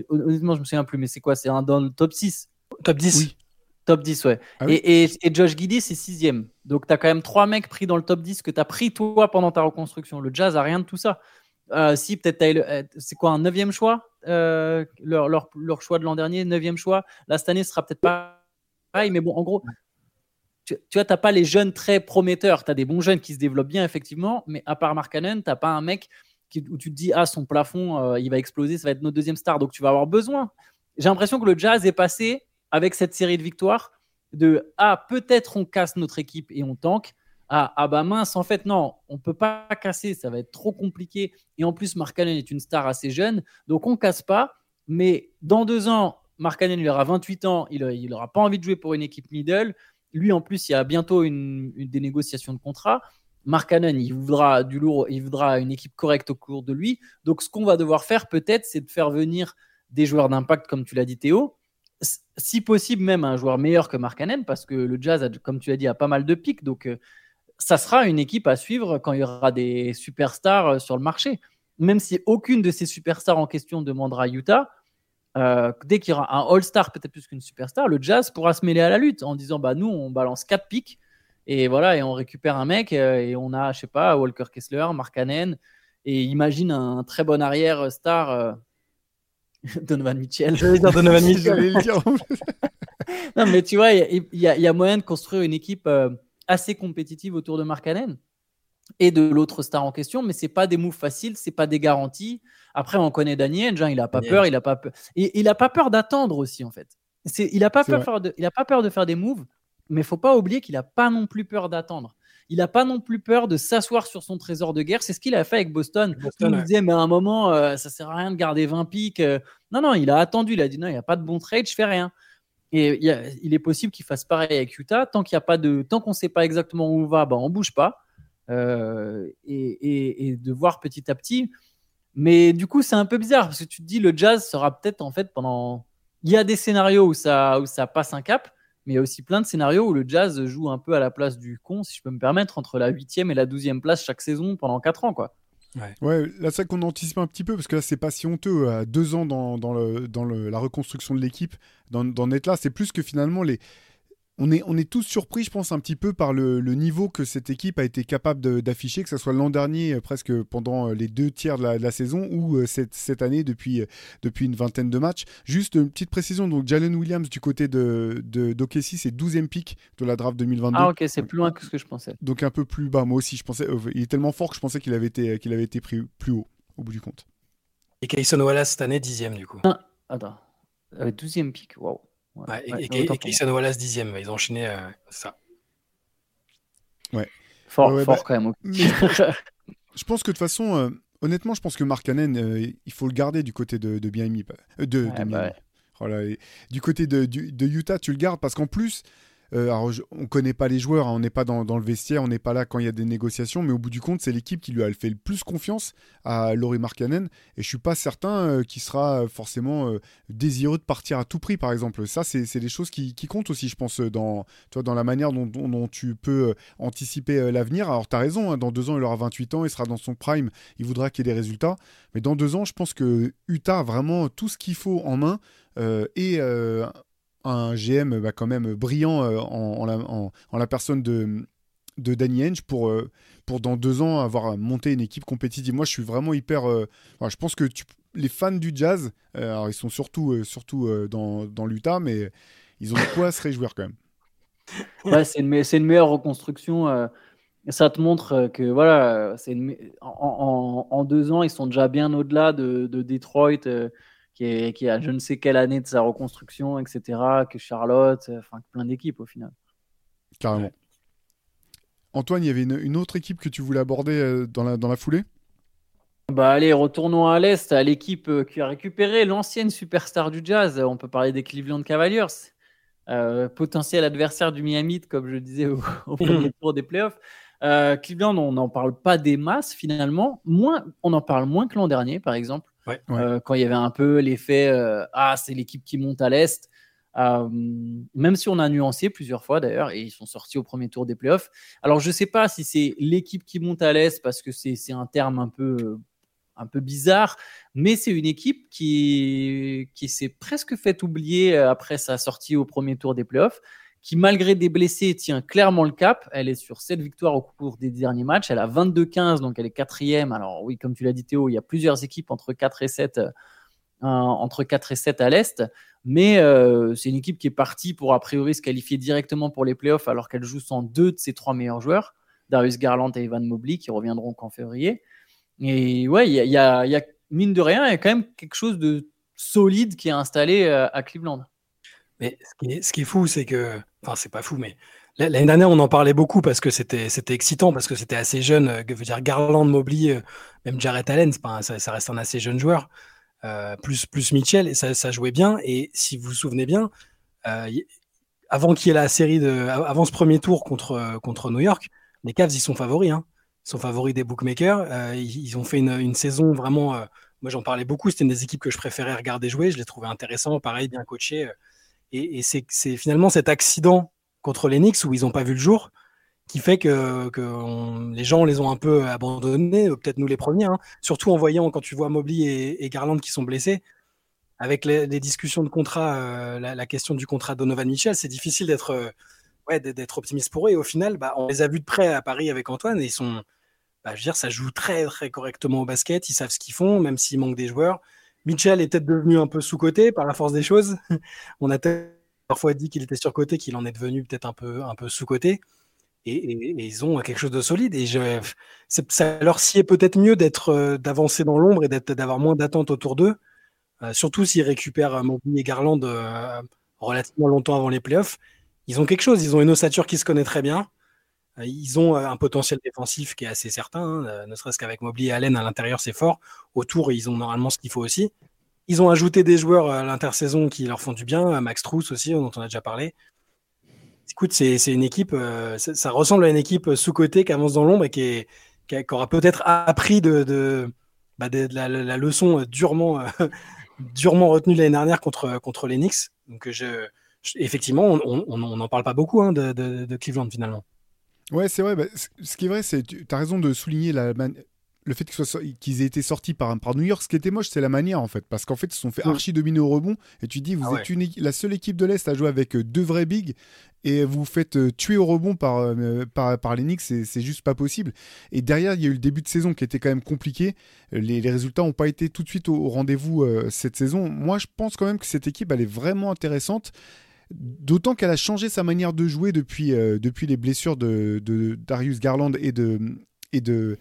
honnêtement, je me souviens plus, mais c'est quoi? C'est un dans le top 6 Top 10 Oui. Top 10, ouais. Ah et, et, Josh Giddy, c'est sixième. Donc, tu as quand même trois mecs pris dans le top 10 que tu as pris toi pendant ta reconstruction. Le Jazz a rien de tout ça. Euh, si, peut-être, euh, c'est quoi, un neuvième choix? Euh, leur, leur, leur, choix de l'an dernier, neuvième choix. Là, cette année, ce sera peut-être pas pareil, mais bon, en gros, tu, tu vois, tu pas les jeunes très prometteurs. Tu as des bons jeunes qui se développent bien, effectivement, mais à part Mark Cannon, tu pas un mec où tu te dis, ah, son plafond, euh, il va exploser, ça va être notre deuxième star, donc tu vas avoir besoin. J'ai l'impression que le Jazz est passé avec cette série de victoires de, ah, peut-être on casse notre équipe et on tank. Ah, ah bah mince, en fait, non, on peut pas casser, ça va être trop compliqué. Et en plus, Mark Allen est une star assez jeune, donc on casse pas. Mais dans deux ans, Mark Allen, il aura 28 ans, il n'aura pas envie de jouer pour une équipe middle. Lui, en plus, il y a bientôt une, des négociations de contrat. Mark Cannon, il voudra du lourd, il voudra une équipe correcte au cours de lui. Donc, ce qu'on va devoir faire, peut-être, c'est de faire venir des joueurs d'impact, comme tu l'as dit, Théo. Si possible, même un joueur meilleur que Mark Cannon, parce que le Jazz, comme tu l'as dit, a pas mal de pics. Donc, euh, ça sera une équipe à suivre quand il y aura des superstars euh, sur le marché. Même si aucune de ces superstars en question demandera Utah, euh, dès qu'il y aura un All-Star, peut-être plus qu'une superstar, le Jazz pourra se mêler à la lutte en disant bah, nous, on balance 4 pics et voilà, et on récupère un mec euh, et on a, je sais pas, Walker Kessler, Mark Cannon, et imagine un très bon arrière star. Euh, Donovan Mitchell. Je vais dire Donovan Mitchell. non, mais tu vois, il y, y, a moyen de construire une équipe euh, assez compétitive autour de Mark Cannon et de l'autre star en question, mais c'est pas des moves faciles, c'est pas des garanties. Après, on connaît Daniel, hein, il a pas peur, il a pas peur, et il a pas peur d'attendre aussi en fait. Il a pas peur de, il a pas peur de faire des moves mais faut pas oublier qu'il n'a pas non plus peur d'attendre. Il n'a pas non plus peur de s'asseoir sur son trésor de guerre. C'est ce qu'il a fait avec Boston. il disait, mais à un moment, ça euh, ça sert à rien de garder 20 pics. Euh. Non, non, il a attendu. Il a dit, non, il n'y a pas de bon trade, je fais rien. Et il, est possible qu'il fasse pareil avec Utah. Tant qu'il a pas de, tant qu'on ne sait pas exactement où on va, ben, on bouge pas. Euh, et, de voir petit à petit. Mais du coup, c'est un peu bizarre parce que tu te dis, le jazz sera peut-être en fait pendant. Il y a des scénarios où ça, où ça passe un cap mais il y a aussi plein de scénarios où le jazz joue un peu à la place du con, si je peux me permettre, entre la 8e et la 12e place chaque saison pendant 4 ans. Quoi. Ouais. là, c'est qu'on anticipe un petit peu, parce que là, c'est pas si honteux. À deux ans dans, la reconstruction de l'équipe, d'en être là, c'est plus que finalement les, on est, on est tous surpris, je pense, un petit peu par le, niveau que cette équipe a été capable d'afficher, que ce soit l'an dernier, euh, presque pendant euh, les deux tiers de la, saison, ou euh, cette, cette, année depuis, depuis une vingtaine de matchs. Juste une petite précision, donc Jalen Williams du côté de, de c'est 12e pick de la draft 2022. Ah ok, c'est plus loin que ce que je pensais. Donc un peu plus bas, moi aussi, je pensais, il est tellement fort que je pensais qu'il avait, été, qu'il avait été pris plus haut, au bout du compte. Et Kayson Wallace cette année, 10e du coup. Ah, attends, 12e pick, waouh. Ouais, et, ouais, Wallace dixième, ils ont enchaîné euh, ça. Ouais. Fort, fort bah, quand même. je pense que de toute façon, euh, honnêtement, je pense que Mark Cannon, euh, il faut le garder du côté de, de Miami. de, de bah oh du côté de, de, Utah, tu le gardes parce qu'en plus, euh, alors, on connaît pas les joueurs, hein, on n'est pas dans, le vestiaire, on n'est pas là quand il y a des négociations, mais au bout du compte, c'est l'équipe qui lui a fait le plus confiance à Laurie Markkanen. Et je suis pas certain euh, qu'il sera forcément euh, désireux de partir à tout prix, par exemple. Ça, c'est des choses qui, comptent aussi, je pense, dans, dans la manière dont, tu peux anticiper l'avenir. Alors, tu as raison, hein, dans deux ans, il aura 28 ans, il sera dans son prime, il voudra qu'il y ait des résultats. Mais dans deux ans, je pense que Utah a vraiment tout ce qu'il faut en main. et un GM bah, quand même brillant euh, en, la, personne de, Danny Henge pour, euh, pour dans deux ans avoir monté une équipe compétitive. Moi, je suis vraiment hyper. Euh, je pense que les fans du jazz, alors ils sont surtout, surtout dans, dans l'Utah, mais ils ont de quoi se réjouir quand même. Ouais, c'est une, meilleure reconstruction. ça te montre que voilà, en, deux ans, ils sont déjà bien au-delà de, Detroit, qui, est, qui a je ne sais quelle année de sa reconstruction, etc., que Charlotte, enfin plein d'équipes au final. Carrément. Antoine, il y avait une, autre équipe que tu voulais aborder dans la, dans la foulée? Bah allez, retournons à l'Est, à l'équipe qui a récupéré l'ancienne superstar du jazz. On peut parler des Cleveland Cavaliers. Euh, potentiel adversaire du Miami, comme je disais au, premier tour des playoffs. Euh, Cleveland, on n'en parle pas des masses finalement. Moins, on en parle moins que l'an dernier, par exemple, euh, quand il y avait un peu l'effet ah c'est l'équipe qui monte à l'est. même si on a nuancé plusieurs fois d'ailleurs, et ils sont sortis au premier tour des playoffs. Alors je ne sais pas si c'est l'équipe qui monte à l'est parce que c'est un terme un peu un peu bizarre, mais c'est une équipe qui, qui s'est presque fait oublier euh, après sa sortie au premier tour des playoffs, qui malgré des blessés tient clairement le cap. Elle est sur 7 victoires au cours des derniers matchs, elle a 22-15, donc elle est quatrième. Alors oui, comme tu l'as dit Théo, il y a plusieurs équipes entre 4 et 7, euh, entre 4 et 7 à l'Est, mais euh, c'est une équipe qui est partie pour a priori se qualifier directement pour les playoffs alors qu'elle joue sans deux de ses trois meilleurs joueurs, Darius Garland et Evan Mobley, qui reviendront qu'en février. Et ouais, il y a, mine de rien, il y a quand même quelque chose de solide qui est installé euh, à Cleveland. Mais ce qui est, fou, c'est que. Enfin, c'est pas fou, mais l'année dernière, on en parlait beaucoup parce que c'était excitant, parce que c'était assez jeune. Euh, dire Garland, Mobley, euh, même Jarrett Allen, pas ça, reste un assez jeune joueur. plus, plus Mitchell, et ça, jouait bien. Et si vous vous souvenez bien, avant qu'il y la série de. Avant ce premier tour contre, contre New York, les Cavs, ils sont favoris. Hein sont favoris des bookmakers. Euh, ils, ont fait une, saison vraiment. Euh, moi, j'en parlais beaucoup. C'était une des équipes que je préférais regarder jouer. Je les trouvais intéressants, pareil, bien coachés. Euh, et, c'est finalement cet accident contre les Knicks où ils n'ont pas vu le jour qui fait que, les gens les ont un peu abandonnés, peut-être nous les premiers, hein. surtout en voyant quand tu vois Mobley et, Garland qui sont blessés. Avec les, discussions de contrat, la, question du contrat Donovan Mitchell, c'est difficile d'être ouais, d'être optimiste pour eux. Et au final, bah, on les a vus de près à Paris avec Antoine et ils sont, bah, je veux dire, ça joue très très correctement au basket. Ils savent ce qu'ils font, même s'il manque des joueurs. Mitchell est peut-être devenu un peu sous-côté par la force des choses. on a parfois dit qu'il était sur-côté, qu'il en est devenu peut-être un peu, un peu sous-côté. Et, ils ont quelque chose de solide. Et je, ça leur sied peut-être mieux d'être, euh, d'avancer dans l'ombre et d'avoir moins d'attentes autour d'eux. Euh, surtout s'ils récupèrent Mobley et Garland euh, relativement longtemps avant les playoffs ils ont quelque chose. Ils ont une ossature qui se connaît très bien. Euh, ils ont euh, un potentiel défensif qui est assez certain, hein, euh, ne serait-ce qu'avec Mobley et Allen à l'intérieur, c'est fort. Autour, ils ont normalement ce qu'il faut aussi. Ils ont ajouté des joueurs à l'intersaison qui leur font du bien, Max Truss aussi, dont on a déjà parlé. Écoute, c'est une équipe, ça, ressemble à une équipe sous-cotée qui avance dans l'ombre et qui, aura peut-être appris de, bah, la, leçon durement, durement retenue l'année dernière contre, les Knicks. Donc effectivement, on n'en parle pas beaucoup hein, de, Cleveland finalement. Ouais, c'est vrai. Bah, ce qui est vrai, c'est tu as raison de souligner la, le fait qu'ils aient été sortis par, par New York, ce qui était moche, c'est la manière en fait. Parce qu'en fait, ils se sont fait mm. archi dominer au rebond. Et tu dis, vous ah êtes la seule équipe de l'Est à jouer avec euh, deux vrais bigs. Et vous vous faites euh, tuer au rebond par, euh, par, par les Knicks. C'est juste pas possible. Et derrière, il y a eu le début de saison qui était quand même compliqué. Les, les résultats n'ont pas été tout de suite au, rendez-vous cette saison. Moi, je pense quand même que cette équipe, elle est vraiment intéressante. D'autant qu'elle a changé sa manière de jouer depuis, euh, depuis les blessures de, Darius Garland et de et de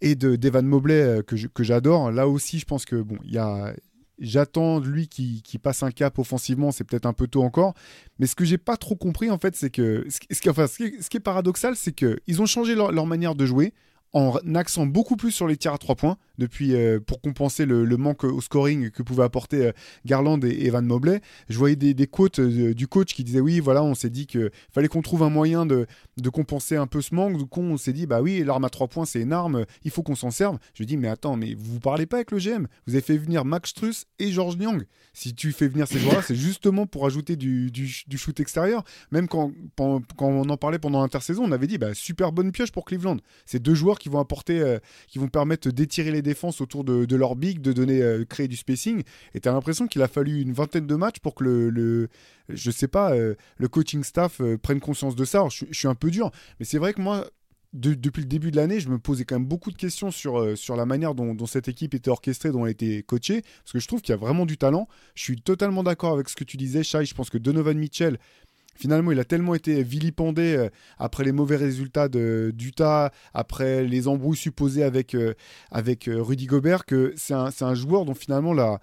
et de Devan Mobley euh, que j'adore. Là aussi, je pense que bon, il y a J'attends lui qui, passe un cap offensivement, c'est peut-être un peu tôt encore. Mais ce que j'ai pas trop compris, en fait, c'est que. Ce qui, enfin, ce, qui, est, paradoxal, c'est qu'ils ont changé leur, manière de jouer en accent beaucoup plus sur les tirs à trois points depuis euh, pour compenser le, manque au scoring que pouvaient apporter euh, Garland et Evan Mobley. Je voyais des, des quotes euh, du coach qui disait oui voilà on s'est dit qu'il fallait qu'on trouve un moyen de, de, compenser un peu ce manque. Coup on s'est dit bah oui l'arme à trois points c'est une arme, il faut qu'on s'en serve. Je dis mais attends mais vous parlez pas avec le GM, vous avez fait venir Max Struss et George Niang. Si tu fais venir ces joueurs-là c'est justement pour ajouter du, du, shoot extérieur. Même quand, quand, on en parlait pendant l'intersaison on avait dit bah super bonne pioche pour Cleveland. C'est deux joueurs qui vont apporter, qui vont permettre d'étirer les défense autour de, leur big, de donner, euh, créer du spacing. Et tu as l'impression qu'il a fallu une vingtaine de matchs pour que le, je sais pas, euh, le coaching staff euh, prenne conscience de ça. je, suis un peu dur, mais c'est vrai que moi, depuis le début de l'année, je me posais quand même beaucoup de questions sur, sur la manière dont, cette équipe était orchestrée, dont elle était coachée, parce que je trouve qu'il y a vraiment du talent. Je suis totalement d'accord avec ce que tu disais, Shai. Je pense que Donovan Mitchell, Finalement, il a tellement été vilipendé euh, après les mauvais résultats d'Utah, après les embrouilles supposées avec, euh, avec euh, Rudy Gobert, que c'est un, un, joueur dont finalement la,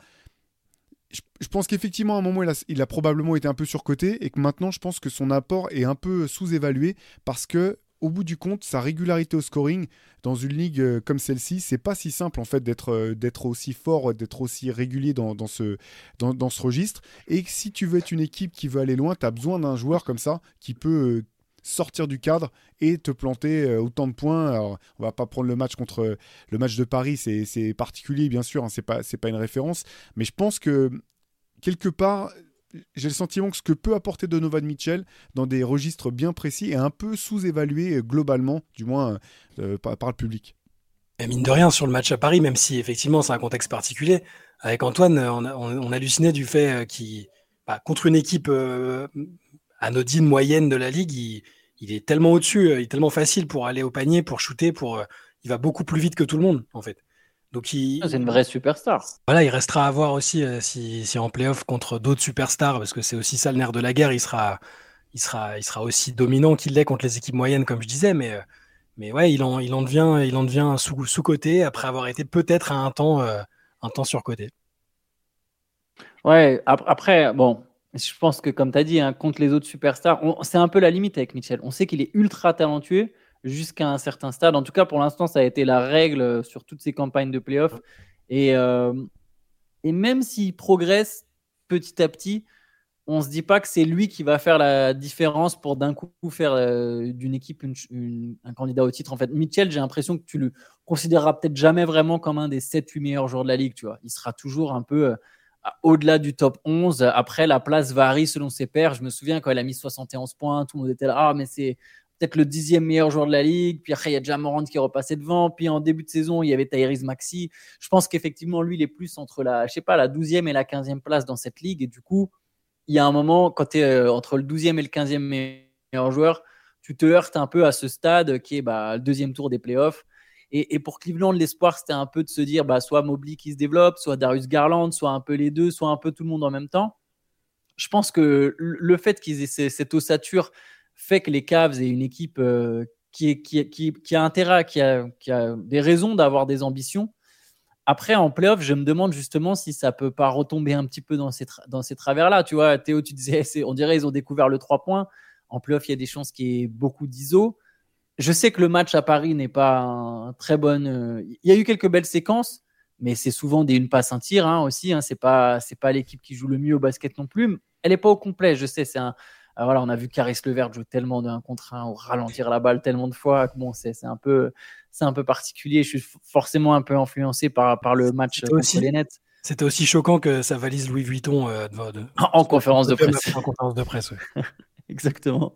je, pense qu'effectivement, à un moment, il a, il a, probablement été un peu surcoté et que maintenant, je pense que son apport est un peu sous-évalué parce que au bout du compte, sa régularité au scoring dans une ligue euh, comme celle-ci, c'est pas si simple en fait d'être euh, d'être aussi fort, d'être aussi régulier dans, ce, dans, ce registre. Et si tu veux être une équipe qui veut aller loin, tu as besoin d'un joueur comme ça qui peut euh, sortir du cadre et te planter autant de points. Alors, on va pas prendre le match contre le match de Paris, c'est particulier bien sûr, hein, c'est pas c'est pas une référence, mais je pense que quelque part j'ai le sentiment que ce que peut apporter Donovan Mitchell dans des registres bien précis est un peu sous-évalué euh, globalement, du moins euh, par, le public. Mine de rien, sur le match à Paris, même si effectivement c'est un contexte particulier, avec Antoine, on, hallucinait du fait euh, qu'il, bah, contre une équipe anodine, moyenne de la ligue, il, est tellement au-dessus, il est tellement facile pour aller au panier, pour shooter, pour, il va beaucoup plus vite que tout le monde en fait. Donc ah, c'est une vraie superstar. Voilà, il restera à voir aussi euh, si, si, en playoff contre d'autres superstars, parce que c'est aussi ça le nerf de la guerre. Il sera, il sera, il sera aussi dominant qu'il l'est contre les équipes moyennes, comme je disais, mais, euh, mais ouais, il en, il en devient, il en devient sous, sous côté après avoir été peut-être à un temps, euh, un temps sur côté. Ouais, après, bon, je pense que comme tu as dit, hein, contre les autres superstars, c'est un peu la limite avec Mitchell. On sait qu'il est ultra talentueux jusqu'à un certain stade. En tout cas, pour l'instant, ça a été la règle sur toutes ces campagnes de playoffs. Et, euh, et même s'il progresse petit à petit, on ne se dit pas que c'est lui qui va faire la différence pour d'un coup faire euh, d'une équipe un candidat au titre. En fait, Mitchell, j'ai l'impression que tu le considéreras peut-être jamais vraiment comme un des 7-8 meilleurs joueurs de la ligue. Tu vois. Il sera toujours un peu euh, au-delà du top 11. Après, la place varie selon ses pairs. Je me souviens quand il a mis 71 points, tout le monde était là. Ah, mais c'est peut-être le dixième meilleur joueur de la ligue. Puis après, il y a déjà qui est repassé devant. Puis en début de saison, il y avait Tyrese Maxi. Je pense qu'effectivement, lui, il est plus entre la, je sais pas, la 12e et la 15e place dans cette ligue. Et du coup, il y a un moment, quand tu es euh, entre le 12e et le 15e meilleur joueur, tu te heurtes un peu à ce stade qui est bah, le deuxième tour des playoffs. Et, et pour Cleveland, l'espoir, c'était un peu de se dire bah, soit Mobley qui se développe, soit Darius Garland, soit un peu les deux, soit un peu tout le monde en même temps. Je pense que le fait qu'ils aient cette ossature fait que les Cavs aient une équipe euh, qui, qui, qui, qui, a intérêt, qui a, qui a des raisons d'avoir des ambitions. Après, en playoff, je me demande justement si ça peut pas retomber un petit peu dans ces, ces travers-là. Tu vois, Théo, tu disais, on dirait ils ont découvert le 3 points. En playoff, il y a des chances qu'il y ait beaucoup d'ISO. Je sais que le match à Paris n'est pas très bonne. Euh, il y a eu quelques belles séquences, mais c'est souvent des une passe un tir hein, aussi. Hein. C'est pas c'est pas l'équipe qui joue le mieux au basket non plus. Elle n'est pas au complet. Je sais, c'est un ah, voilà, on a vu Caris Levert jouer tellement d'un contre un ou ralentir la balle tellement de fois. Bon, c'est un peu c'est un peu particulier. Je suis forcément un peu influencé par, par le match contre les Nets. C'était aussi choquant que ça valise Louis Vuitton euh, en, conférence de, presse. En conférence de presse, Exactement.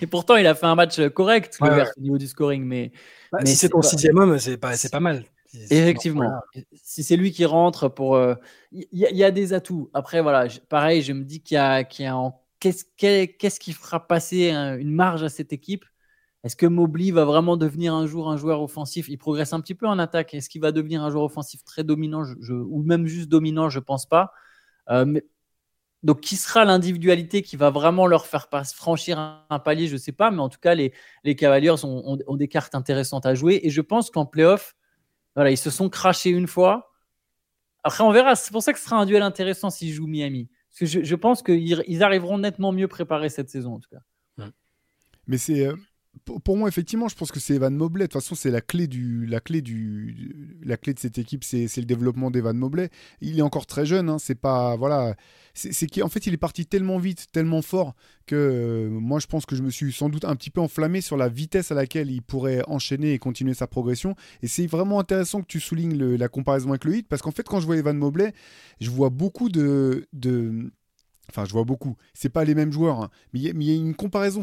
Et pourtant, il a fait un match correct au niveau du scoring. Mais, bah, si c'est ton sixième homme, c'est pas, pas mal. Effectivement. Si c'est lui qui rentre pour. Euh, il y, a des atouts. Après, voilà, pareil, je me dis qu'il y a, qu'il y a en qu'est-ce qui fera passer une marge à cette équipe? Est-ce que Mobley va vraiment devenir un jour un joueur offensif? Il progresse un petit peu en attaque. Est-ce qu'il va devenir un joueur offensif très dominant? Ou même juste dominant Je pense pas. Euh, donc, qui sera l'individualité qui va vraiment leur faire franchir un, palier? Je ne sais pas, mais en tout cas, les, Cavaliers ont, des cartes intéressantes à jouer. Et je pense qu'en playoff, voilà, ils se sont crachés une fois. Après, on verra. C'est pour ça que ce sera un duel intéressant s'ils jouent Miami. Parce que je, pense qu'ils arriveront nettement mieux préparés cette saison, en tout cas. Mais c'est. Pour moi, effectivement, je pense que c'est Evan Mobley. De toute façon, c'est la clé du, la clé du, la clé de cette équipe, c'est le développement d'Evan Mobley. Il est encore très jeune. Hein, c'est pas, voilà, c'est qu'en fait, il est parti tellement vite, tellement fort que euh, moi, je pense que je me suis sans doute un petit peu enflammé sur la vitesse à laquelle il pourrait enchaîner et continuer sa progression. Et c'est vraiment intéressant que tu soulignes la comparaison avec le hit parce qu'en fait, quand je vois Evan Mobley, je vois beaucoup de, de Enfin, je vois beaucoup. C'est pas les mêmes joueurs, hein. mais il y, a une comparaison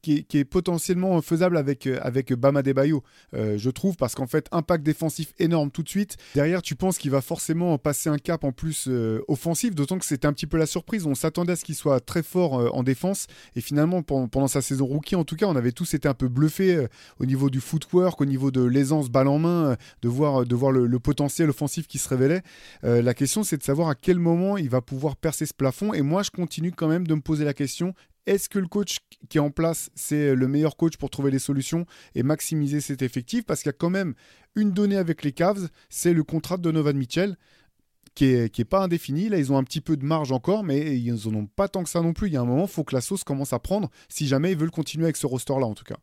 qui est, potentiellement faisable avec, euh, avec Bama Debayo, euh, je trouve, parce qu'en fait, impact défensif énorme tout de suite. Derrière, tu penses qu'il va forcément passer un cap en plus euh, offensif, d'autant que c'était un petit peu la surprise. On s'attendait à ce qu'il soit très fort en défense, et finalement, pendant, sa saison rookie, en tout cas, on avait tous été un peu bluffés au niveau du footwork, au niveau de l'aisance balle en main, de voir, de voir le, le, potentiel offensif qui se révélait. la question, c'est de savoir à quel moment il va pouvoir percer ce plafond, et moi, je continue quand même de me poser la question est-ce que le coach qui est en place, c'est le meilleur coach pour trouver les solutions et maximiser cet effectif? Parce qu'il y a quand même une donnée avec les Cavs, c'est le contrat de Donovan Mitchell qui est, qui est pas indéfini. Là, ils ont un petit peu de marge encore, mais ils n'en ont pas tant que ça non plus. Il y a un moment, il faut que la sauce commence à prendre si jamais ils veulent continuer avec ce roster-là, en tout cas.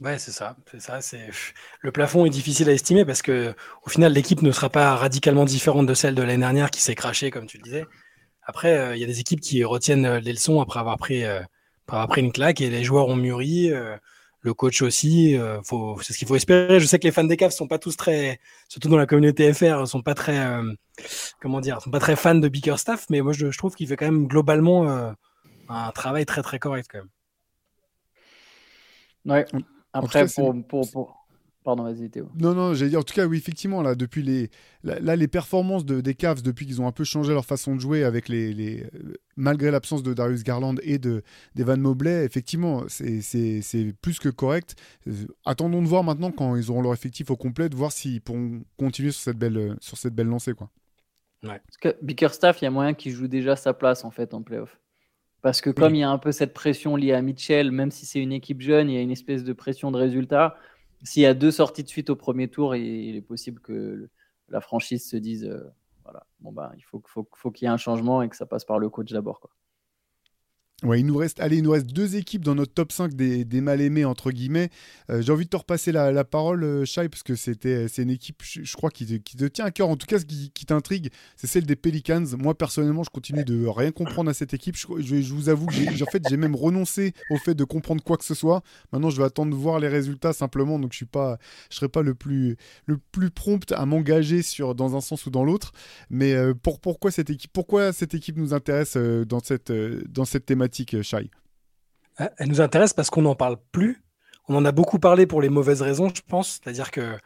Ouais, c'est ça. C'est ça. C'est le plafond est difficile à estimer parce que au final, l'équipe ne sera pas radicalement différente de celle de l'année dernière qui s'est crachée, comme tu le disais. Après, euh, il y a des équipes qui retiennent euh, les leçons après avoir pris, euh, après avoir pris une claque et les joueurs ont mûri. le coach aussi, c'est ce qu'il faut espérer. Je sais que les fans des Cavs sont pas tous très, surtout dans la communauté FR, sont pas très, comment dire, sont pas très fans de Bickerstaff, mais moi je, je trouve qu'il fait quand même globalement un travail très très correct quand même. Ouais. Après, pour, Pardon, vas-y Théo. Non, non, j'ai dit en tout cas, oui, effectivement, là, depuis les, là, les performances de, des Cavs, depuis qu'ils ont un peu changé leur façon de jouer, avec les, les malgré l'absence de Darius Garland et de d'Evan Mobley, effectivement, c'est plus que correct. Euh, attendons de voir maintenant quand ils auront leur effectif au complet, de voir s'ils pourront continuer sur cette belle, sur cette belle lancée, quoi. Ouais. Parce que Bickerstaff, il y a moyen qu'il joue déjà sa place en fait en playoff. Parce que comme il y a un peu cette pression liée à Mitchell, même si c'est une équipe jeune, il y a une espèce de pression de résultat. S'il y a deux sorties de suite au premier tour, il est possible que la franchise se dise euh, voilà, bon bah, il faut, faut, faut qu'il y ait un changement et que ça passe par le coach d'abord. Quoi. Ouais, il nous reste, allez, il nous reste deux équipes dans notre top 5 des, des mal aimés entre guillemets. Euh, j'ai envie de te repasser la, parole, euh, Shai, parce que c'était, c'est une équipe, je, crois, qui te, qui te, tient à cœur. En tout cas, ce qui, t'intrigue, c'est celle des Pelicans. Moi, personnellement, je continue de rien comprendre à cette équipe. Je, je vous avoue que j'ai, en fait, j'ai même renoncé au fait de comprendre quoi que ce soit. Maintenant, je vais attendre de voir les résultats simplement. Donc, je suis pas, je serai pas le plus, le plus prompt à m'engager sur dans un sens ou dans l'autre. Mais euh, pour, pourquoi cette équipe, pourquoi cette équipe nous intéresse dans cette, dans cette thématique? Shai euh, Elle nous intéresse parce qu'on n'en parle plus. On en a beaucoup parlé pour les mauvaises raisons, je pense. C'est-à-dire que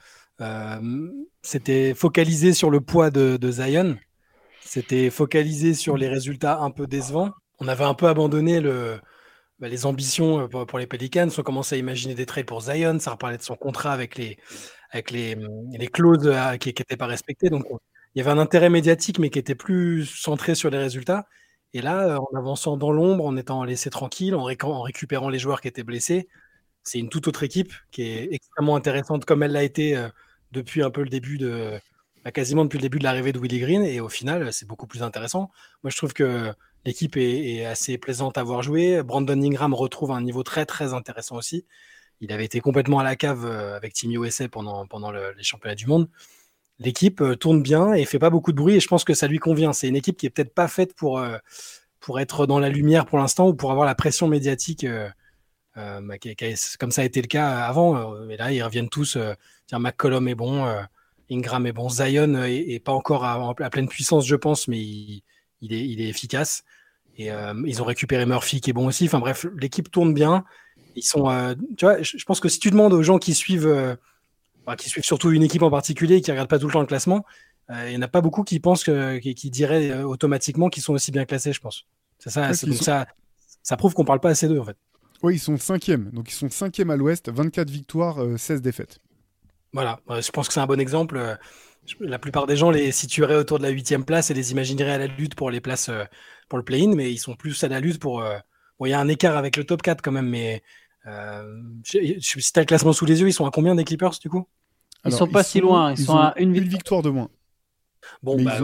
euh, c'était focalisé sur le poids de, Zion. C'était focalisé sur les résultats un peu décevants. On avait un peu abandonné bah, les ambitions euh, pour, les Pelicans. On commençait à imaginer des trades pour Zion. Ça reparlait de son contrat avec les, avec les clauses qui n'étaient pas respectées. Donc, il y avait un intérêt médiatique, mais qui était plus centré sur les résultats. Et là, euh, en avançant dans l'ombre, en étant laissé tranquille, en, récupérant les joueurs qui étaient blessés, c'est une toute autre équipe qui est extrêmement intéressante comme elle l'a été euh, depuis un peu le début de, bah, quasiment depuis le début de l'arrivée de Willie Green. Et au final, c'est beaucoup plus intéressant. Moi, je trouve que l'équipe est, assez plaisante à voir jouer. Brandon Ingram retrouve un niveau très très intéressant aussi. Il avait été complètement à la cave euh, avec Team USA pendant les championnats du monde l'équipe euh, tourne bien et fait pas beaucoup de bruit et je pense que ça lui convient. C'est une équipe qui est peut-être pas faite pour, euh, pour être dans la lumière pour l'instant ou pour avoir la pression médiatique euh, bah, comme ça a été le cas avant. mais là, ils reviennent tous. tiens, McCollum est bon, Ingram est bon, Zion est, pas encore à, pleine puissance, je pense, mais il, est, il est, efficace. Et ils ont récupéré Murphy qui est bon aussi. Enfin bref, l'équipe tourne bien. Ils sont, tu vois, je, pense que si tu demandes aux gens qui suivent qui suivent surtout une équipe en particulier et qui ne regardent pas tout le temps le classement, euh, il n'y en a pas beaucoup qui pensent que, qui, diraient euh, automatiquement qu'ils sont aussi bien classés, je pense. C'est ça, ça, ça prouve qu'on ne parle pas assez d'eux, en fait. Oui, ils sont cinquièmes. Donc ils sont cinquièmes à l'ouest, 24 victoires, 16 euh, défaites. Voilà, je pense que c'est un bon exemple. La plupart des gens les situeraient autour de la huitième place et les imagineraient à la lutte pour les places pour le play-in, mais ils sont plus à la lutte pour. Bon, il y a un écart avec le top 4 quand même, mais si tu as le classement sous les yeux, ils sont à combien des Clippers du coup? Ils sont pas si loin, ils, sont à une, victoire de moins. Bon, bah,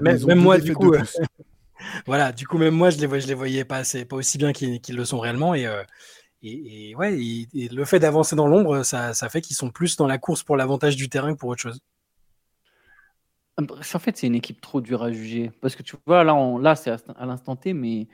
même, moi, du coup, euh, voilà, du coup, même moi, je les, je les voyais pas, pas aussi bien qu'ils le sont réellement. Et, euh, et, ouais, le fait d'avancer dans l'ombre, ça, ça, fait qu'ils sont plus dans la course pour l'avantage du terrain que pour autre chose. En fait, c'est une équipe trop dure à juger. Parce que tu vois, là, là c'est à l'instant T, mais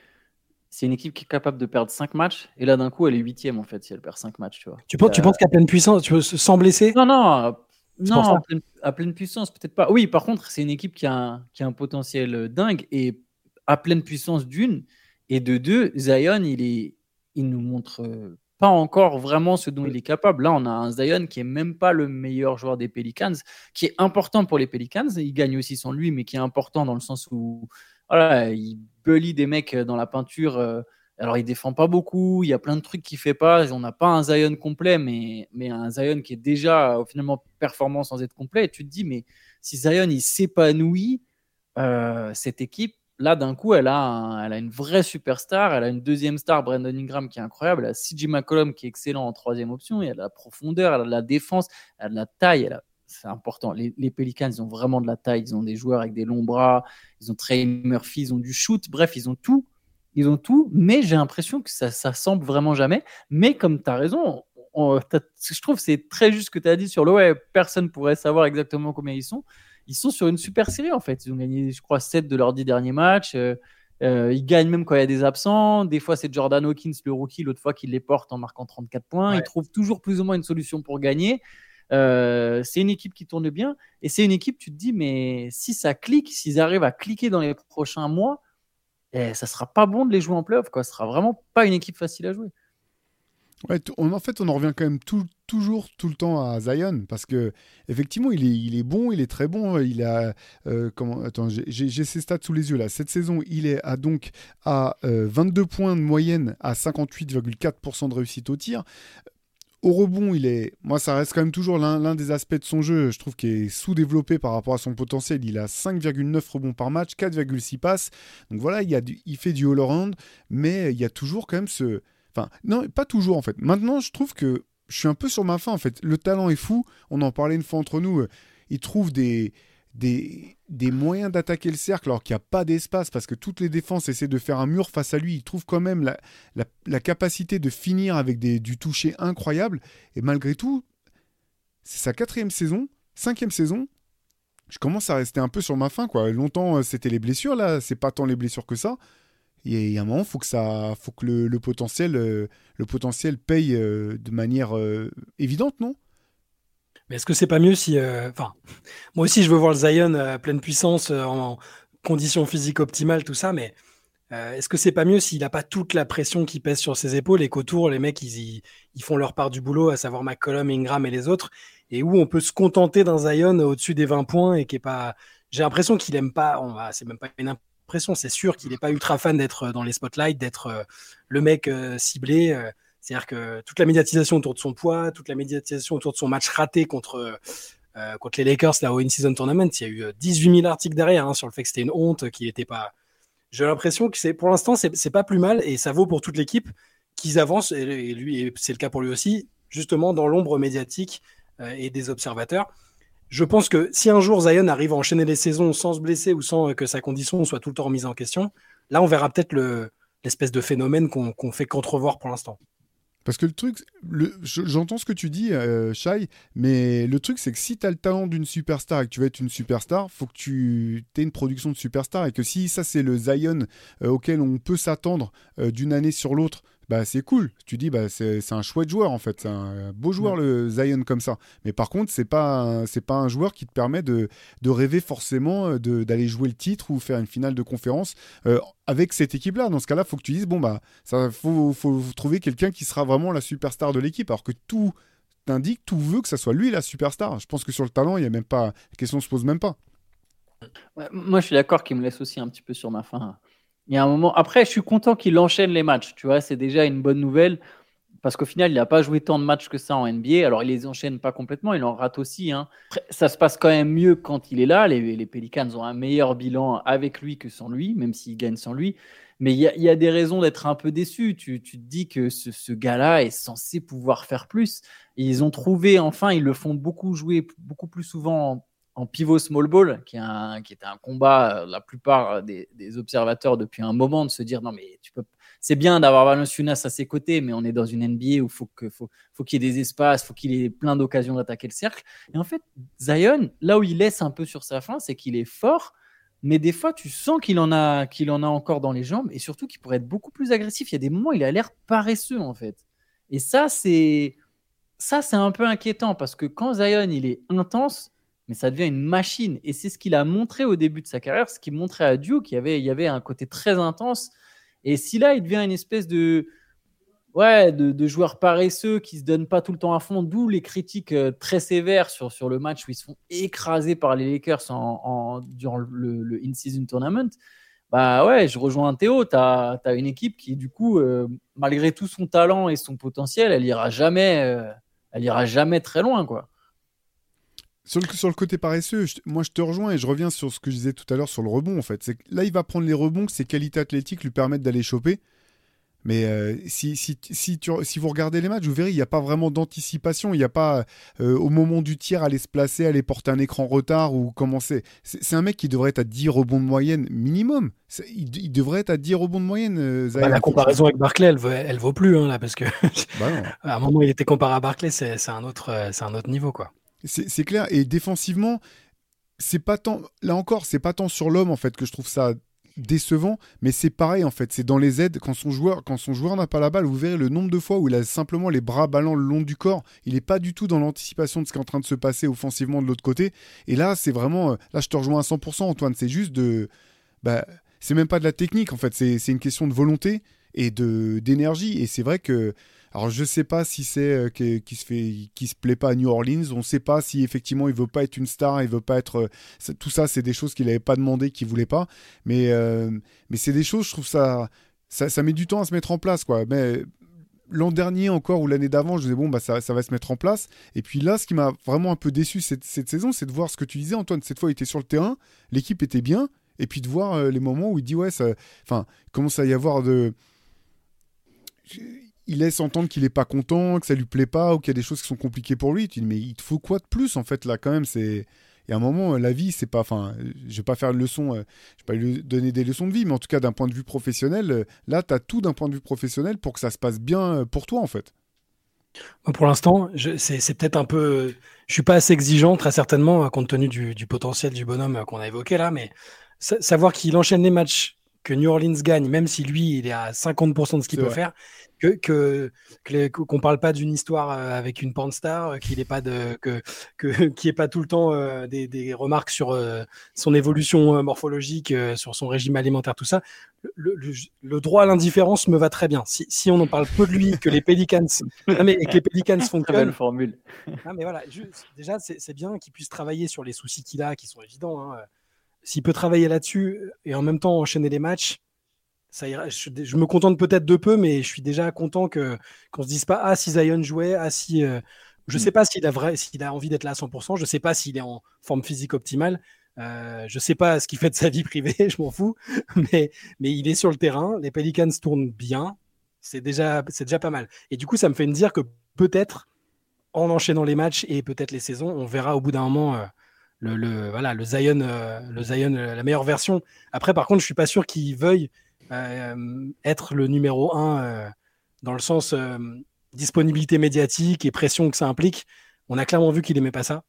c'est une équipe qui est capable de perdre 5 matchs. Et là, d'un coup, elle est huitième, en fait, si elle perd 5 matchs. Tu, vois. tu, penses, tu penses qu'à pleine puissance, tu veux, sans blesser Non, non, non à, pleine, puissance, peut-être pas. Oui, par contre, c'est une équipe qui a, un, qui a un potentiel euh, dingue. Et à pleine puissance d'une. Et de deux, Zion, il, est, il nous montre euh, pas encore vraiment ce dont il est capable. Là, on a un Zion qui est même pas le meilleur joueur des Pelicans, qui est important pour les Pelicans. Il gagne aussi sans lui, mais qui est important dans le sens où voilà, il bully des mecs dans la peinture. Euh, alors, il défend pas beaucoup, il y a plein de trucs qu'il fait pas. On n'a pas un Zion complet, mais, mais un Zion qui est déjà euh, finalement performant sans être complet. Et tu te dis, mais si Zion il s'épanouit, euh, cette équipe, là, d'un coup, elle a, elle a une vraie superstar. Elle a une deuxième star, Brandon Ingram, qui est incroyable. Elle a CJ McCollum, qui est excellent en troisième option. Et elle a la profondeur, elle a de la défense, elle a de la taille. Elle a... C'est important. Les, les, Pelicans, ils ont vraiment de la taille. Ils ont des joueurs avec des longs bras. Ils ont Trey Murphy, ils ont du shoot. Bref, ils ont tout. Ils ont tout. Mais j'ai l'impression que ça, ça semble vraiment jamais. Mais comme tu as raison, je trouve c'est très juste ce que tu as dit sur le ouais, personne pourrait savoir exactement combien ils sont ils sont sur une super série en fait. Ils ont gagné, je crois, 7 de leurs 10 derniers matchs. Euh, euh, ils gagnent même quand il y a des absents. Des fois, c'est Jordan Hawkins, le rookie, l'autre fois qu'il les porte en marquant 34 points. Ils trouvent toujours plus ou moins une solution pour gagner. Euh, c'est une équipe qui tourne bien. Et c'est une équipe, tu te dis, mais si ça clique, s'ils arrivent à cliquer dans les prochains mois, eh, ça sera pas bon de les jouer en playoff. Quoi. Ce sera vraiment pas une équipe facile à jouer. Ouais, en fait, on en revient quand même toujours tout le temps à Zion parce que effectivement, il est, il est bon, il est très bon. Il a euh, comment Attends, j'ai ses stats sous les yeux là. Cette saison, il est à donc à 22 euh, points de moyenne à 58,4% de réussite au tir. Au rebond, il est, moi, ça reste quand même toujours l'un des aspects de son jeu, je trouve, qui est sous-développé par rapport à son potentiel. Il a 5,9 rebonds par match, 4,6 passes. Donc voilà, il, y a il fait du all-around, mais il y a toujours quand même ce, Enfin, non, pas toujours en fait. Maintenant, je trouve que je suis un peu sur ma fin en fait. Le talent est fou. On en parlait une fois entre nous. Il trouve des, des, des moyens d'attaquer le cercle alors qu'il n'y a pas d'espace parce que toutes les défenses essaient de faire un mur face à lui. Il trouve quand même la, la, capacité de finir avec des, du toucher incroyable. Et malgré tout, c'est sa quatrième saison, cinquième saison. Je commence à rester un peu sur ma fin. Quoi. Longtemps, euh, c'était les blessures. Là, c'est pas tant les blessures que ça il y a un moment, faut que ça, faut que le, potentiel, euh, le potentiel paye euh, de manière évidente, non? Mais est-ce que c'est pas mieux si, enfin, moi aussi je veux voir le Zion à pleine puissance, en conditions physiques optimales, tout ça, mais est-ce que c'est pas mieux s'il n'a pas toute la pression qui pèse sur ses épaules et qu'autour les mecs ils, ils, font leur part du boulot, à savoir McCollum, Ingram et les autres, et où on peut se contenter d'un Zion au-dessus des 20 points et qui est pas, j'ai l'impression qu'il aime pas, c'est même pas une c'est sûr qu'il n'est pas ultra fan d'être euh, dans les spotlights, d'être euh, le mec euh, ciblé. C'est-à-dire que toute la médiatisation autour de son poids, toute la médiatisation autour de son match raté contre, contre les Lakers là, au In-Season Tournament, il y a eu 18 000 articles derrière hein, sur le fait que c'était une honte, qu'il n'était pas. J'ai l'impression que c'est pour l'instant, c'est pas plus mal et ça vaut pour toute l'équipe qu'ils avancent, et, lui, c'est le cas pour lui aussi, justement dans l'ombre médiatique et des observateurs je pense que si un jour Zion arrive à enchaîner les saisons sans se blesser ou sans que sa condition soit tout le temps remise en question, là on verra peut-être l'espèce de phénomène qu'on fait qu'entrevoir pour l'instant. Parce que le truc, j'entends ce que tu dis, euh, Shai, mais le truc, c'est que si tu as le talent d'une superstar et que tu veux être une superstar, faut que tu aies une production de superstar. Et que si ça, c'est le Zion euh, auquel on peut s'attendre euh, d'une année sur l'autre, bah, c'est cool. Tu dis, bah, c'est un chouette joueur en fait. C'est un beau joueur le Zion comme ça. Mais par contre, c'est pas c'est pas un joueur qui te permet de, de rêver forcément euh, d'aller jouer le titre ou faire une finale de conférence euh, avec cette équipe-là. Dans ce cas-là, faut que tu dises, bon bah, ça faut, faut trouver quelqu'un qui sera vraiment la superstar de l'équipe, alors que tout t'indique, tout veut que ça soit lui la superstar. Je pense que sur le talent, il y a même pas, la question se pose même pas. moi, je suis d'accord qu'il me laisse aussi un petit peu sur ma fin il y a un moment. Après, je suis content qu'il enchaîne les matchs. Tu vois, c'est déjà une bonne nouvelle parce qu'au final, il n'a pas joué tant de matchs que ça en NBA. Alors, il les enchaîne pas complètement, il en rate aussi. Hein. ça se passe quand même mieux quand il est là. Les, Pelicans ont un meilleur bilan avec lui que sans lui, même s'ils gagnent sans lui. Mais il y, a des raisons d'être un peu déçu. Tu, te dis que ce, ce gars-là est censé pouvoir faire plus. ils ont trouvé, enfin, ils le font beaucoup jouer, beaucoup plus souvent en pivot small ball, qui, est qui était un combat, euh, la plupart des, observateurs depuis un moment, de se dire non, mais tu peux. C'est bien d'avoir Valenciunas à ses côtés, mais on est dans une NBA où faut que, faut, faut qu'il y ait des espaces, faut qu'il ait plein d'occasions d'attaquer le cercle. Et en fait, Zion, là où il laisse un peu sur sa fin, c'est qu'il est fort, mais des fois, tu sens qu'il en a, qu'il en a encore dans les jambes, et surtout qu'il pourrait être beaucoup plus agressif. Il y a des moments où il a l'air paresseux, en fait. Et ça, c'est ça, c'est un peu inquiétant parce que quand Zion il est intense, mais ça devient une machine. Et c'est ce qu'il a montré au début de sa carrière, ce qu'il montrait à Duke, qu'il y avait, il y avait un côté très intense. Et si là, il devient une espèce de, ouais, de, joueur paresseux qui se donne pas tout le temps à fond, d'où les critiques euh, très sévères sur, sur le match où ils se font écraser par les Lakers en, durant le, in-season tournament. Bah ouais, je rejoins Théo. Tu as, une équipe qui, du coup, euh, malgré tout son talent et son potentiel, elle ira jamais, euh, jamais très loin, quoi. Sur le, sur le côté paresseux, je- moi je te rejoins et je reviens sur ce que je disais tout à l'heure sur le rebond en fait. C'est là il va prendre les rebonds que ses qualités athlétiques lui permettent d'aller choper. Mais euh, si, si, si, tu- si vous regardez les matchs, vous verrez, il n'y a pas vraiment d'anticipation. Il n'y a pas, euh, au moment du tir, aller se placer, aller porter un écran retard ou commencer. C'est un mec qui devrait être à 10 rebonds de moyenne minimum. Il, il devrait être à 10 rebonds de moyenne, euh, Bah, la comparaison avec Barclay, elle, vaut- elle vaut plus hein, là parce que Bah à un moment il était comparé à Barclay, c'est un autre, c'est un autre niveau quoi. C'est clair. Et défensivement, c'est pas tant. Là encore, c'est pas tant sur l'homme en fait que je trouve ça décevant, mais c'est pareil en fait. C'est dans les aides quand son joueur, quand son joueur n'a pas la balle, vous verrez le nombre de fois où il a simplement les bras ballants le long du corps. Il n'est pas du tout dans l'anticipation de ce qui est en train de se passer offensivement de l'autre côté. Et là, c'est vraiment. euh, Là, je te rejoins à 100%, Antoine. C'est juste de. Bah, c'est même pas de la technique en fait. C'est c'est une question de volonté et de d'énergie. Et c'est vrai que alors je sais pas si c'est euh, que- qui se fait, qui se plaît pas à New Orleans. On sait pas si effectivement il veut pas être une star, il veut pas être. euh, tout ça, c'est des choses qu'il avait pas demandé, qu'il voulait pas. Mais euh, mais c'est des choses, je trouve ça, ça, met du temps à se mettre en place, quoi. Mais l'an dernier encore ou l'année d'avant, je disais bon bah ça, va se mettre en place. Et puis là, ce qui m'a vraiment un peu déçu cette, saison, c'est de voir ce que tu disais, Antoine. Cette fois, il était sur le terrain, l'équipe était bien. Et puis de voir les moments où il dit ouais, enfin, commence à y avoir de il laisse entendre qu'il est pas content, que ça lui plaît pas, ou qu'il y a des choses qui sont compliquées pour lui. Tu dis, mais il te faut quoi de plus, en fait, là, quand même? C'est. Y a un moment, euh, la vie, c'est pas. Enfin, je vais pas faire leçon, euh, je vais pas lui donner des leçons de vie, mais en tout cas, d'un point de vue professionnel, euh, là, tu as tout d'un point de vue professionnel pour que ça se passe bien pour toi, en fait. Moi, Pour l'instant, je- c'est peut-être un peu. Je suis pas assez exigeant, très certainement, euh, compte tenu du, du potentiel du bonhomme qu'on a évoqué là, mais sa- savoir qu'il enchaîne les matchs, que New Orleans gagne, même si lui, il est à 50% de ce qu'il peut vrai. faire, que qu'on parle pas d'une histoire euh, avec une porn star, euh, qu'il ait pas de que n'y ait pas tout le temps euh, des, des remarques sur euh, son évolution morphologique, euh, sur son régime alimentaire, tout ça. Le, le- le droit à l'indifférence me va très bien. Si, si on en parle peu de lui, que les Pelicans, non, mais, et que les Pelicans Très fonctionnent, belle formule. ah, mais voilà, je- déjà, c'est bien qu'il puisse travailler sur les soucis qu'il a, qui sont évidents. hein. S'il peut travailler là-dessus et en même temps enchaîner les matchs, ça ira. Je, je me contente peut-être de peu, mais je suis déjà content que qu'on se dise pas ah si Zion jouait, ah si. euh, je sais pas s'il a vrai, s'il a envie d'être là à 100%. Je sais pas s'il est en forme physique optimale. Euh, je sais pas ce qu'il fait de sa vie privée, je m'en fous. Mais mais il est sur le terrain. Les Pelicans tournent bien. C'est déjà c'est déjà pas mal. Et du coup, ça me fait me dire que peut-être en enchaînant les matchs et peut-être les saisons, on verra au bout d'un moment euh, le, le- voilà, le Zion, euh, le Zion euh, la meilleure version. Après, par contre, je suis pas sûr qu'il veuille être le numéro un euh, dans le sens euh, disponibilité médiatique et pression que ça implique. On a clairement vu qu'il aimait pas ça.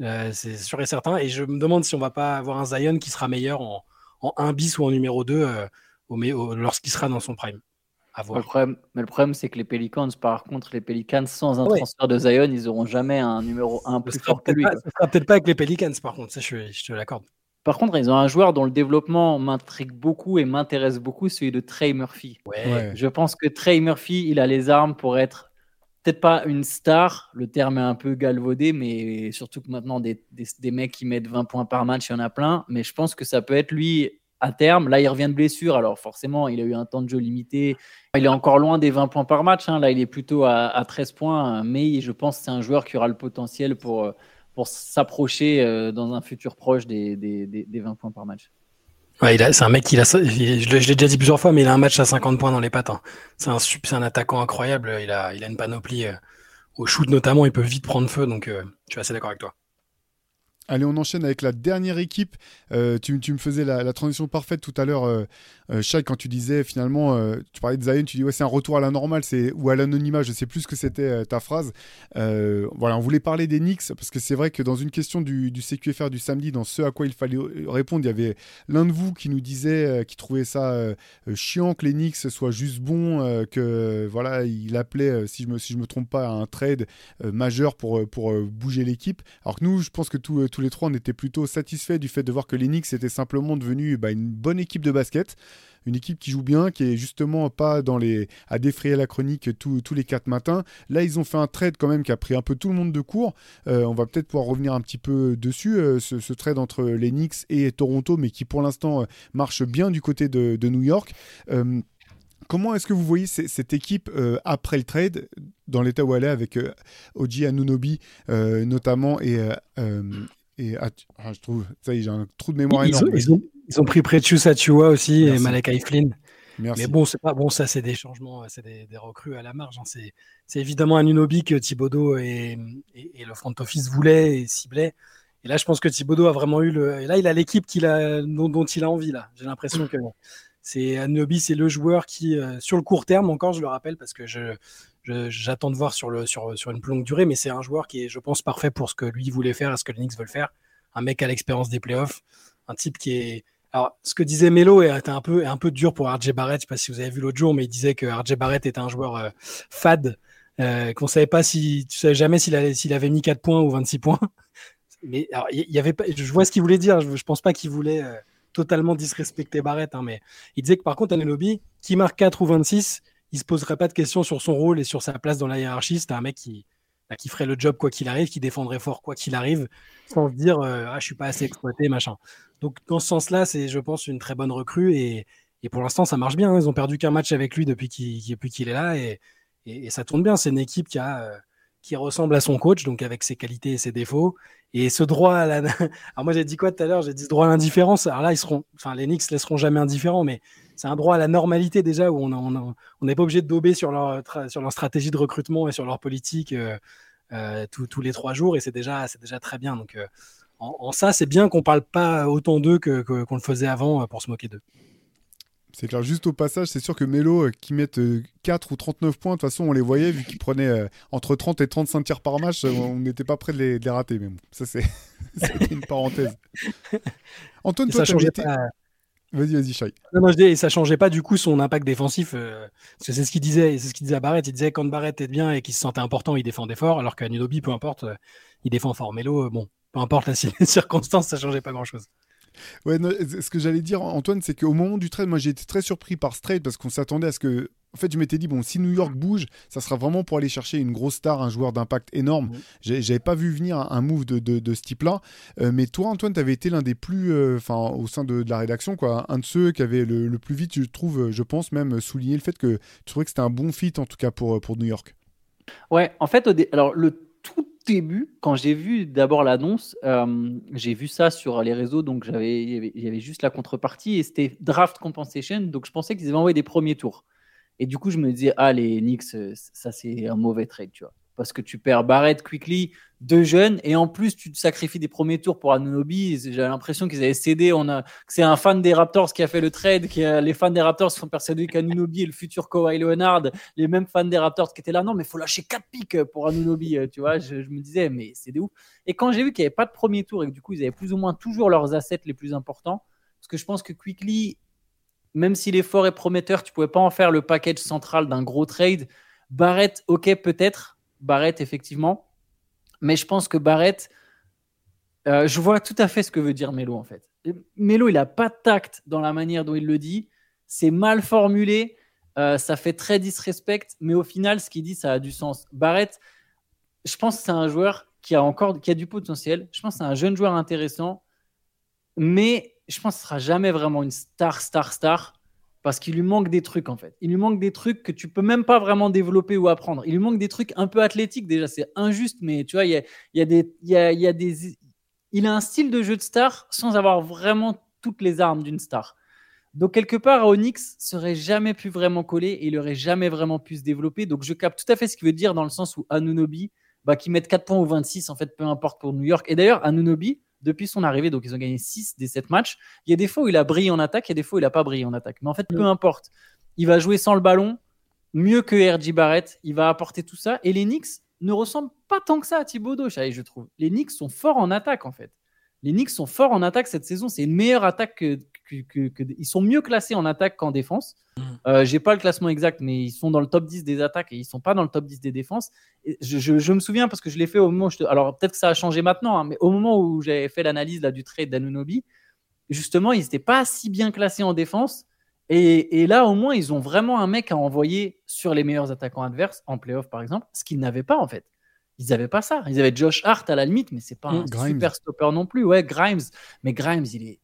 Euh, c'est sûr et certain. Et je me demande si on va pas avoir un Zion qui sera meilleur en, en 1 bis ou en numéro 2 euh, au, mé- au- lorsqu'il sera dans son prime. À Le problème, mais le problème, c'est que les Pelicans, par contre, les Pelicans, sans un Ouais. transfert de Zion, ils auront jamais un numéro 1 Ce plus fort que lui. pas, quoi. ce sera peut-être pas avec les Pelicans, par contre, ça je, je te l'accorde. Par contre, ils ont un joueur dont le développement m'intrigue beaucoup et m'intéresse beaucoup, celui de Trey Murphy. Ouais. Je pense que Trey Murphy, il a les armes pour être peut-être pas une star, le terme est un peu galvaudé, mais surtout que maintenant, des, des, des mecs qui mettent 20 points par match, il y en a plein. Mais je pense que ça peut être lui à terme. Là, il revient de blessure, alors forcément, il a eu un temps de jeu limité. Il est encore loin des 20 points par match. hein. Là, il est plutôt à, à 13 points, mais je pense que c'est un joueur qui aura le potentiel pour, euh, pour s'approcher euh, dans un futur proche des, des, des, des 20 points par match. Ouais, il a- c'est un mec qui a, je l'ai déjà dit plusieurs fois, mais il a un match à 50 points dans les pattes. hein. C'est un, un attaquant incroyable. Il a, il a une panoplie euh, au shoot notamment. Il peut vite prendre feu, donc euh, je suis assez d'accord avec toi. Allez, on enchaîne avec la dernière équipe. Euh, tu, tu me faisais la, la transition parfaite tout à l'heure, euh, quand tu disais finalement, euh, tu parlais de Zion, tu dis ouais, c'est un retour à la normale, c'est ou à l'anonymat. Je sais plus ce que c'était euh, ta phrase. Euh, voilà, on voulait parler des Knicks parce que c'est vrai que dans une question du, du CQFR du samedi, dans ce à quoi il fallait répondre, il y avait l'un de vous qui nous disait, qui trouvait ça chiant que les Knicks soient juste bons, que voilà, il appelait, si je me si je me trompe pas, un trade majeur pour pour bouger l'équipe. Alors que nous, je pense que tous les trois, on était plutôt satisfaits du fait de voir que les Knicks étaient simplement devenus bah, une bonne équipe de basket. Une équipe qui joue bien, qui est justement pas dans les à défrayer la chronique tous- tous les quatre matins. Là, ils ont fait un trade quand même qui a pris un peu tout le monde de court. Euh, on va peut-être pouvoir revenir un petit peu dessus, euh, ce, ce trade entre les Knicks et Toronto, mais qui pour l'instant euh, marche bien du côté de, de New York. Comment est-ce que vous voyez cette équipe euh, après le trade, dans l'état où elle est, avec euh, Oji Anunobi euh, notamment, et, et ah, je trouve, ça y est, j'ai un trou de mémoire ils énorme. Ont, ils, ont, ils, ont, pris Precious Achua aussi et Malek Flynn. Merci. Mais bon, c'est pas bon, ça c'est des changements, c'est des, des, recrues à la marge. Hein. C'est évidemment Anunobi que Thibodeau et, et, le front office voulaient et ciblaient. Et là, je pense que Thibodeau a vraiment eu le. Et là, il a l'équipe dont, dont, il a envie. Là, j'ai l'impression que c'est Anunobi, c'est le joueur qui, euh, sur le court terme, encore, je le rappelle, parce que je, j'attends de voir sur, le, sur, sur une longue durée, mais c'est un joueur qui est, je pense, parfait pour ce que lui voulait faire et ce que les Knicks veulent faire. Un mec à l'expérience des playoffs, un type qui est. Alors, ce que disait Melo était un peu, un peu dur pour RJ Barrett. Je ne sais pas si vous avez vu l'autre jour, mais il disait que RJ Barrett était un joueur euh, fade, euh, qu'on savait pas si, tu savais jamais s'il avait, mis 4 points ou 26 points mais alors, il y, avait pas, je vois ce qu'il voulait dire. Je, je pense pas qu'il voulait euh, totalement disrespecter Barrett, hein, mais il disait que par contre, Anunobi, qui marque 4 ou 26, il se poserait pas de questions sur son rôle et sur sa place dans la hiérarchie. C'était un mec qui, bah, qui ferait le job quoi qu'il arrive, qui défendrait fort quoi qu'il arrive, sans se dire euh, ah je suis pas assez exploité machin. Donc dans ce sens-là, c'est je pense une très bonne recrue et, et pour l'instant ça marche bien. Hein. Ils ont perdu qu'un match avec lui depuis qu'il est là et, et, ça tourne bien. C'est une équipe qui a euh, qui ressemble à son coach, donc avec ses qualités et ses défauts. Et ce droit à la. Alors moi j'ai dit quoi tout à l'heure? J'ai dit ce droit à l'indifférence. Alors là ils seront, enfin les Knicks laisseront jamais indifférents, mais c'est un droit à la normalité déjà où on n'est pas obligé de dober sur leur stratégie de recrutement et sur leur politique euh, euh, tous les trois jours et c'est déjà déjà très bien. Donc euh, en, ça c'est bien qu'on parle pas autant d'eux que qu'on le faisait avant pour se moquer d'eux. C'est clair, juste au passage, c'est sûr que Melo, euh, qui met 4 ou 39 points, de toute façon, on les voyait, vu qu'il prenait euh, entre 30 et 35 tirs par match, euh, on n'était pas prêt de les, rater. Mais bon, ça, c'est une parenthèse. Antoine, toi, ça changeait été... pas. Vas-y, vas-y, Shai. Non, non, je dis, et ça changeait pas du coup son impact défensif. parce que c'est ce qu'il disait, c'est ce qu'il disait à Barrett. Il disait quand Barrett est bien et qu'il se sentait important, il défendait fort, alors qu'à Nudobi, peu importe, il défend fort. Melo, bon, peu importe la circonstance, ça changeait pas grand-chose. Ouais, ce que j'allais dire, Antoine, c'est qu'au moment du trade, moi j'ai été très surpris par ce trade parce qu'on s'attendait à ce que. En fait, je m'étais dit, bon, si New York bouge, ça sera vraiment pour aller chercher une grosse star, un joueur d'impact énorme. J'avais pas vu venir un move de, de, ce type-là. Euh, mais toi, Antoine, tu avais été l'un des plus, euh, enfin, au sein de, la rédaction, quoi, un de ceux qui avait le, plus vite, je trouve, je pense même, souligné le fait que tu trouvais que c'était un bon fit, en tout cas, pour, pour New York. Ouais, en fait, alors le début, quand j'ai vu d'abord l'annonce, euh, j'ai vu ça sur les réseaux, donc j'avais, il y avait juste la contrepartie et c'était draft compensation, donc je pensais qu'ils avaient envoyé des premiers tours. Et du coup, je me disais, ah, les Knicks, euh, ça c'est un mauvais trade, tu vois parce que tu perds Barrett, Quickly, deux jeunes, et en plus tu te sacrifies des premiers tours pour Anunobi. J'ai l'impression qu'ils avaient cédé. On a, c'est un fan des Raptors qui a fait le trade. Qui les fans des Raptors sont persuadés qu'Anunobi est le futur Kawhi Leonard. Les mêmes fans des Raptors qui étaient là, non, mais faut lâcher quatre pics pour Anunobi. Tu vois, je, me disais, mais c'est des ouf. Et quand j'ai vu qu'il n'y avait pas de premier tour et que du coup ils avaient plus ou moins toujours leurs assets les plus importants, parce que je pense que Quickly, même s'il est fort et prometteur, tu pouvais pas en faire le package central d'un gros trade. Barrett, ok, peut-être Barrett, effectivement. Mais je pense que Barrett, euh, je vois tout à fait ce que veut dire Melo, en fait. Melo, il n'a pas de tact dans la manière dont il le dit. C'est mal formulé. Euh, ça fait très disrespect. Mais au final, ce qu'il dit, ça a du sens. Barrett, je pense que c'est un joueur qui a encore qui a du potentiel. Je pense que c'est un jeune joueur intéressant. Mais je pense que ce sera jamais vraiment une star, star, star parce qu'il lui manque des trucs en fait. Il lui manque des trucs que tu peux même pas vraiment développer ou apprendre. Il lui manque des trucs un peu athlétiques déjà. C'est injuste, mais tu vois, il y a, des, y a, des, il a un style de jeu de star sans avoir vraiment toutes les armes d'une star. Donc quelque part, Onyx serait jamais pu vraiment coller et il aurait jamais vraiment pu se développer. Donc je capte tout à fait ce qu'il veut dire dans le sens où Anunobi, bah, qui met 4 points ou 26, en fait, peu importe pour New York. Et d'ailleurs, Anunobi, depuis son arrivée, donc ils ont gagné 6 des 7 matchs. Il y a des fois où il a brillé en attaque, il y a des fois où il n'a pas brillé en attaque. Mais en fait, peu mm. importe. Il va jouer sans le ballon, mieux que RJ Barrett. Il va apporter tout ça. Et les Knicks ne ressemblent pas tant que ça à Thibodeau, je trouve. Les Knicks sont forts en attaque, en fait. Les Knicks sont forts en attaque cette saison. C'est une meilleure attaque que, ils sont mieux classés en attaque qu'en défense. Je mm. Euh, J'ai pas le classement exact, mais ils sont dans le top 10 des attaques et ils sont pas dans le top 10 des défenses. je, me souviens parce que je l'ai fait au moment où je alors peut-être que ça a changé maintenant, hein, mais au moment où j'avais fait l'analyse là du trade d'Anunobi, justement ils n'étaient pas si bien classés en défense. Et, là, au moins, ils ont vraiment un mec à envoyer sur les meilleurs attaquants adverses, en playoff par exemple, ce qu'ils n'avaient pas en fait. Ils n'avaient pas ça. Ils avaient Josh Hart à la limite, mais c'est pas mm, un super stopper non plus. Ouais, Grimes. Mais Grimes, il est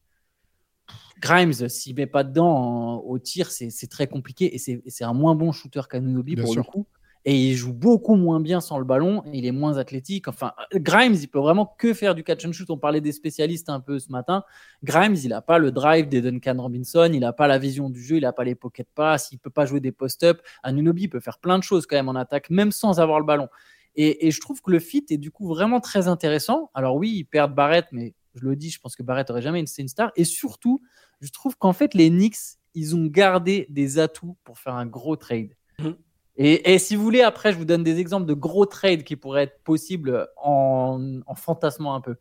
Grimes, s'il met pas dedans au tir, c'est très compliqué et c'est un moins bon shooter qu'Anunobi pour le coup. Et il joue beaucoup moins bien sans le ballon, il est moins athlétique. Enfin, Grimes, il peut vraiment que faire du catch and shoot. On parlait des spécialistes un peu ce matin. Grimes, il n'a pas le drive des Duncan Robinson, il n'a pas la vision du jeu, il n'a pas les pocket pass, il peut pas jouer des post-up. Anunobi peut faire plein de choses quand même en attaque, même sans avoir le ballon. Et, je trouve que le fit est du coup vraiment très intéressant. Alors oui, ils perdent Barrett, mais je le dis, je pense que Barrett aurait jamais été une star. Et surtout, je trouve qu'en fait, les Knicks, ils ont gardé des atouts pour faire un gros trade. Mmh. Et, si vous voulez, après, je vous donne des exemples de gros trades qui pourraient être possibles en, fantasmant un peu.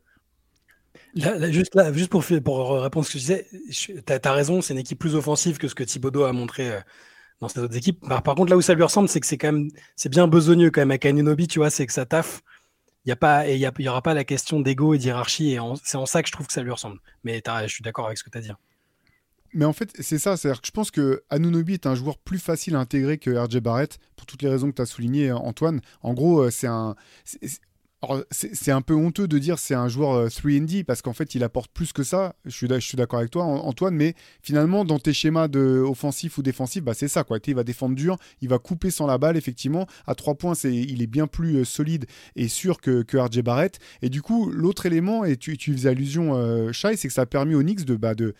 juste, là, juste pour, pour répondre à ce que je disais, tu as, raison, c'est une équipe plus offensive que ce que Thibodeau a montré euh, dans ces autres équipes. Par, contre, là où ça lui ressemble, c'est que c'est quand même c'est bien besogneux quand même avec Anunobi, tu vois, c'est que ça taffe. Il n'y aura pas la question d'ego et d'hierarchie et c'est en ça que je trouve que ça lui ressemble. Mais je suis d'accord avec ce que tu as dit. Mais en fait, c'est ça. C'est-à-dire que je pense que Anunobi est un joueur plus facile à intégrer que RJ Barrett, pour toutes les raisons que tu as soulignées, Antoine. En gros, euh, c'est un. C'est un peu honteux de dire c'est un joueur 3D euh, parce qu'en fait il apporte plus que ça. Je suis, d'accord avec toi Antoine, mais finalement dans tes schémas de offensif ou défensif, bah, c'est ça quoi. Il va défendre dur, il va couper sans la balle effectivement. À trois points, c'est il est bien plus euh, solide et sûr que, que RJ Barrett. Et du coup l'autre élément et tu, tu faisais allusion euh, Shai, c'est que ça a permis aux Knicks de, bah, de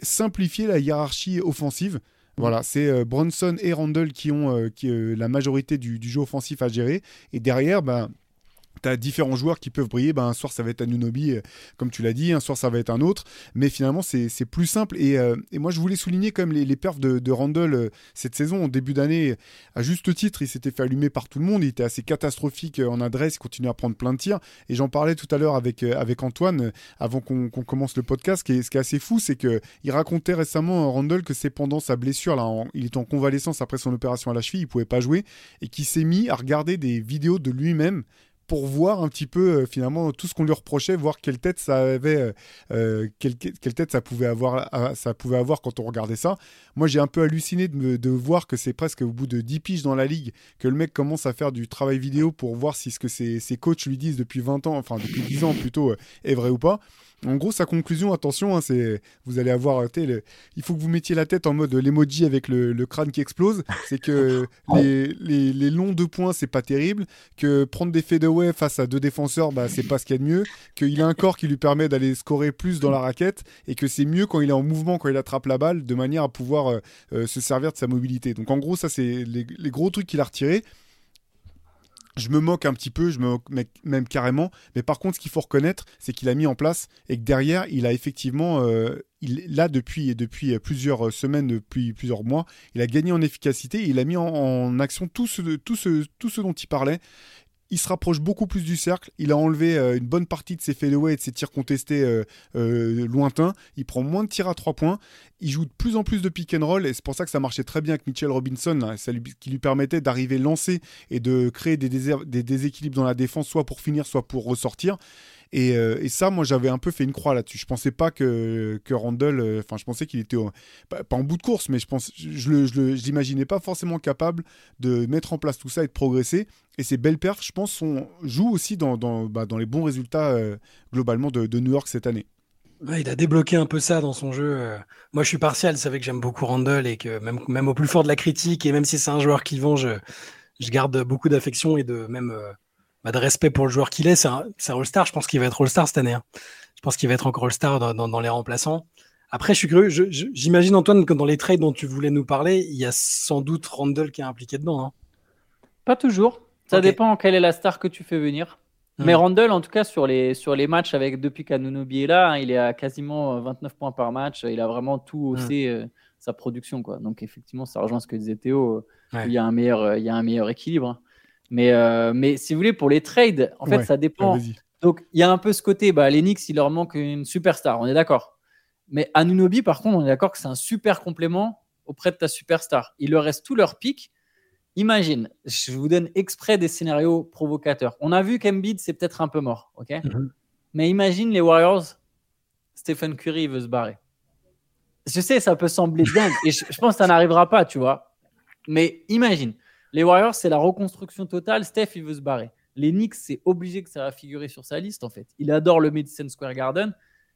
simplifier la hiérarchie offensive. Voilà, c'est euh, Bronson et Randall qui ont euh, euh, la majorité du, du, jeu offensif à gérer. Et derrière, ben, tu différents joueurs qui peuvent briller. Ben, un soir, ça va être Anunobi, euh, comme tu l'as dit. Un soir, ça va être un autre. Mais finalement, c'est plus simple. Et, euh, et, moi, je voulais souligner quand même les, les perfs de, de Randall euh, cette saison. En début d'année, à juste titre, il s'était fait allumer par tout le monde. Il était assez catastrophique en adresse. Il continuait à prendre plein de tirs. Et j'en parlais tout à l'heure avec, avec Antoine, avant qu'on commence le podcast. Ce qui est, assez fou, c'est qu'il racontait récemment, Randall, que c'est pendant sa blessure, là, il est en convalescence après son opération à la cheville, il pouvait pas jouer. Et qu'il s'est mis à regarder des vidéos de lui-même pour voir un petit peu euh, finalement tout ce qu'on lui reprochait, voir quelle tête ça avait, euh, euh, quelle, tête ça pouvait avoir, ça pouvait avoir quand on regardait ça. Moi, j'ai un peu halluciné de, de voir que c'est presque au bout de 10 piges dans la ligue que le mec commence à faire du travail vidéo pour voir si ce que ses, ses coachs lui disent depuis 20 ans, enfin depuis 10 ans plutôt, est vrai ou pas. En gros, sa conclusion, attention, hein, c'est vous allez avoir, il faut que vous mettiez la tête en mode l'emoji avec le, crâne qui explose. C'est que les, longs deux points, c'est pas terrible. Que prendre des fadeaway face à deux défenseurs, bah, c'est pas ce qu'il y a de mieux. Qu'il a un corps qui lui permet d'aller scorer plus dans la raquette et que c'est mieux quand il est en mouvement, quand il attrape la balle, de manière à pouvoir euh, euh, se servir de sa mobilité. Donc en gros, ça, c'est les, les gros trucs qu'il a retirés je me moque un petit peu, je me moque même carrément. Mais par contre, ce qu'il faut reconnaître, c'est qu'il a mis en place et que derrière, il a effectivement, euh, il, là depuis depuis plusieurs semaines, depuis plusieurs mois, il a gagné en efficacité. Il a mis en, action tout ce, tout ce, tout ce dont il parlait il se rapproche beaucoup plus du cercle. Il a enlevé euh, une bonne partie de ses fadeaways et de ses tirs contestés euh, euh, lointains. Il prend moins de tirs à trois points. Il joue de plus en plus de pick and roll et c'est pour ça que ça marchait très bien avec Mitchell Robinson, ça qui lui permettait d'arriver lancé et de créer des déséquilibres dans la défense, soit pour finir, soit pour ressortir. Euh, et, ça, moi, j'avais un peu fait une croix là-dessus. Je pensais pas que, que Randall, euh, enfin, je pensais qu'il était pas, en bout de course, mais je pense, je le, je l'imaginais pas forcément capable de mettre en place tout ça et de progresser. Et ces belles perfs, je pense, jouent aussi dans, dans, bah, les bons résultats euh, globalement de, New York cette année. il a débloqué un peu ça dans son jeu. Moi, je suis partial. Vous savez que j'aime beaucoup Randall et que même, même au plus fort de la critique, et même si c'est un joueur qui vend, je garde beaucoup d'affection et de même bah, de respect pour le joueur qu'il est. C'est un, All-Star. Je pense qu'il va être All-Star cette année. Hein. Je pense qu'il va être encore All-Star dans, les remplaçants. Après, je suis curieux. J'imagine, Antoine, que dans les trades dont tu voulais nous parler, il y a sans doute Randall qui est impliqué dedans. Hein. Pas toujours. Ça dépend quelle est la star que tu fais venir. Hmm. Mais Randall, en tout cas, sur les, sur les matchs avec depuis qu'Anunobi est là, hein, il est à quasiment 29 euh, points par match. Il a vraiment tout hmm. haussé euh, sa production. Quoi. Donc, effectivement, ça rejoint ce que disait Théo. Il, y a un meilleur, euh, il y a un meilleur équilibre. Mais, euh, mais si vous voulez, pour les trades, en fait, ça dépend. Donc, il y a un peu ce côté, bah, les Knicks, il leur manque une superstar, on est d'accord. Mais Anunobi, par contre, on est d'accord que c'est un super complément auprès de ta superstar. Il leur reste tous leurs pics. Imagine, je vous donne exprès des scénarios provocateurs. On a vu qu'Embiid, c'est peut-être un peu mort, ok? Mhm. Mais imagine les Warriors, Stephen Curry veut se barrer. Je sais, ça peut sembler dingue, et je pense que ça n'arrivera pas, tu vois. Mais imagine, les Warriors, c'est la reconstruction totale. Steph, il veut se barrer. Les Knicks, c'est obligé que ça va figurer sur sa liste, en fait. Il adore le Madison Square Garden.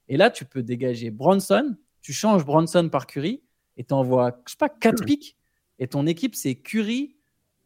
Et là, tu peux dégager Bronson, tu changes Bronson par Curry et tu envoies, je sais pas, 4 pics. Et ton équipe, c'est Curry,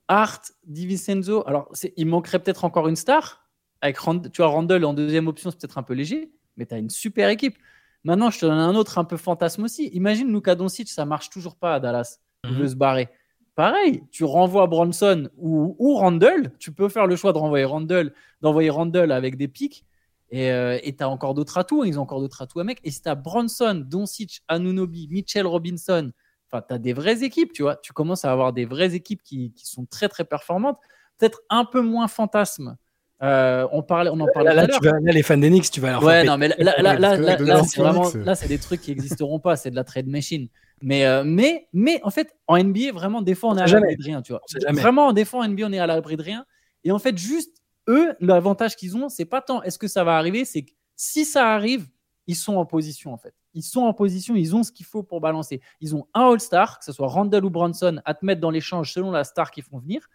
Hart, DiVincenzo. Alors, il manquerait peut-être encore une star. Avec tu as Randall en deuxième option, c'est peut-être un peu léger, mais tu as une super équipe. Maintenant, je te donne un autre un peu fantasme aussi. Imagine Luka Doncic, ça marche toujours pas à Dallas. Il veut mhm. se barrer. Pareil, tu renvoies Bronson ou, ou Randall. Tu peux faire le choix de renvoyer Randall, d'envoyer Randall avec des pics. Et euh, tu as encore d'autres atouts. Ils ont encore d'autres atouts à mec. Et si tu as Bronson, Doncic, Anunobi, Mitchell Robinson, enfin, tu as des vraies équipes, tu vois. Tu commences à avoir des vraies équipes qui, qui sont très, très performantes. Peut-être un peu moins fantasme euh, on, parlait, on en parlait là, là, les fans d'Enix, tu vas leur Ouais, non, mais là, là, là, là c'est vraiment, là, c'est des trucs qui n'existeront pas, c'est de la trade machine. Mais, euh, mais, mais en fait, en NBA, vraiment, des fois, on est à l'abri de rien, tu vois. Vraiment, des fois, en NBA, on est à l'abri de rien. Et en fait, juste, eux, l'avantage qu'ils ont, c'est pas tant est-ce que ça va arriver, c'est que si ça arrive, ils sont en position, en fait. Ils sont en position, ils ont ce qu'il faut pour balancer. Ils ont un All-Star, que ce soit Randall ou Bronson, à te mettre dans l'échange selon la star qu'ils font venir.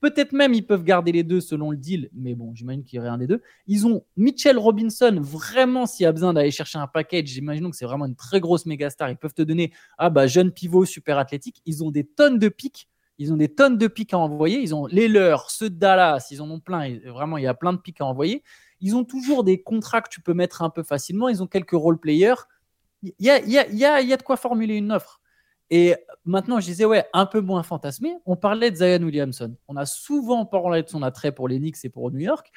Peut-être même ils peuvent garder les deux selon le deal, mais bon, j'imagine qu'il y aurait un des deux. Ils ont Mitchell Robinson, vraiment s'il y a besoin d'aller chercher un package, j'imagine que c'est vraiment une très grosse méga star. Ils peuvent te donner, ah bah jeune pivot super athlétique. Ils ont des tonnes de pics, ils ont des tonnes de pics à envoyer. Ils ont les leurs, ceux de Dallas, ils en ont plein. vraiment, il y a plein de pics à envoyer. Ils ont toujours des contrats que tu peux mettre un peu facilement. Ils ont quelques role players. Il y a, y, a, y, a, y a de quoi formuler une offre. Et maintenant, je disais, ouais, un peu moins fantasmé. On parlait de Zion Williamson. On a souvent parlé de son attrait pour les Knicks et pour New York.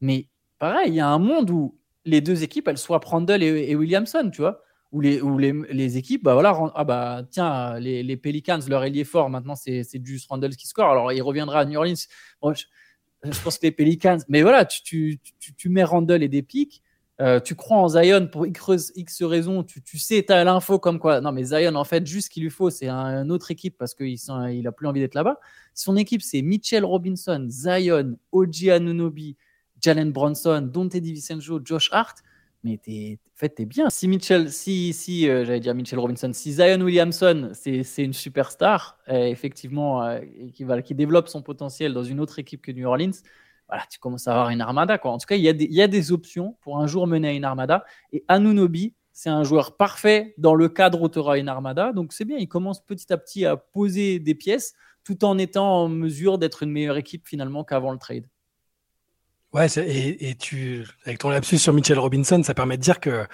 Mais pareil, il y a un monde où les deux équipes, elles soient Prandle et, Williamson, tu vois. Où les, les, les, équipes, bah voilà, ah bah tiens, les, les Pelicans, leur ailier fort, maintenant c'est juste Randle qui score. Alors il reviendra à New Orleans. je, pense que les Pelicans, mais voilà, tu, tu, tu, mets Randle et des pics. Euh, tu crois en Zion pour X, X raison, tu, tu sais, tu as l'info comme quoi. Non, mais Zion, en fait, juste ce qu'il lui faut, c'est un, une autre équipe parce qu'il il a plus envie d'être là-bas. Son équipe, c'est Mitchell Robinson, Zion, OG Anunobi, Jalen Bronson, Dante DiVincenzo, Josh Hart. Mais es, en fait, t'es bien. Si Mitchell, si, si euh, j'allais dire Mitchell Robinson, si Zion Williamson, c'est une superstar, euh, effectivement, qui, va, qui développe son potentiel dans une autre équipe que New Orleans, voilà, tu commences à avoir une armada. Quoi. En tout cas, il y, a des, a options pour un jour mener à une armada. Et Anunobi, c'est un joueur parfait dans le cadre auras une armada. Donc c'est bien, il commence petit à petit à poser des pièces tout en étant en mesure d'être une meilleure équipe finalement qu'avant le trade. Ouais, et, et, tu, avec ton lapsus sur Mitchell Robinson, ça permet de dire que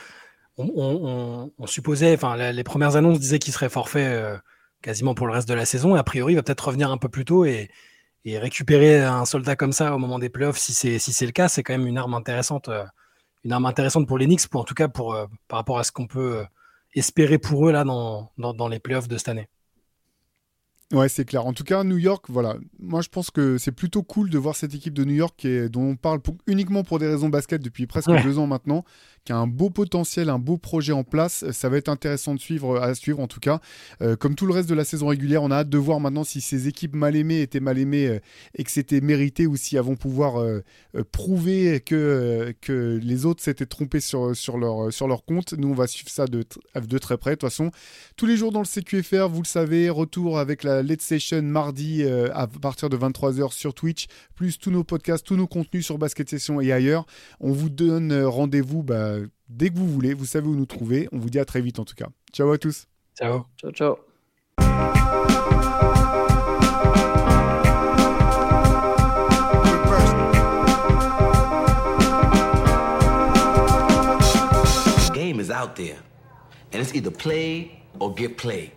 on, supposait, enfin les premières annonces disaient qu'il serait forfait euh, quasiment pour le reste de la saison. Et a priori, il va peut-être revenir un peu plus tôt et, et récupérer un soldat comme ça au moment des playoffs, si c'est si c'est le cas, c'est quand même une arme intéressante, euh, une arme intéressante pour les Knicks, pour en tout cas pour euh, par rapport à ce qu'on peut euh, espérer pour eux là dans, dans, dans les playoffs de cette année. Ouais, c'est clair. En tout cas, New York, voilà. Moi, je pense que c'est plutôt cool de voir cette équipe de New York dont on parle uniquement pour des raisons basket depuis presque deux ans maintenant, qui a un beau potentiel, un beau projet en place. Ça va être intéressant de suivre, à suivre en tout cas. Euh, comme tout le reste de la saison régulière, on a hâte de voir maintenant si ces équipes mal aimées étaient mal aimées euh, et que c'était mérité ou si elles vont pouvoir euh, prouver que, que les autres s'étaient trompés sur, sur, leur, sur leur compte. Nous, on va suivre ça de, de très près. De toute façon, tous les jours dans le CQFR, vous le savez, retour avec la Let's Session mardi euh, à partir de 23h sur Twitch, plus tous nos podcasts, tous nos contenus sur Basket Session et ailleurs. On vous donne euh, rendez-vous bah, dès que vous voulez. Vous savez où nous trouver. On vous dit à très vite en tout cas. Ciao à tous. Ciao. Ciao, ciao. game is out there, and it's either play or get played.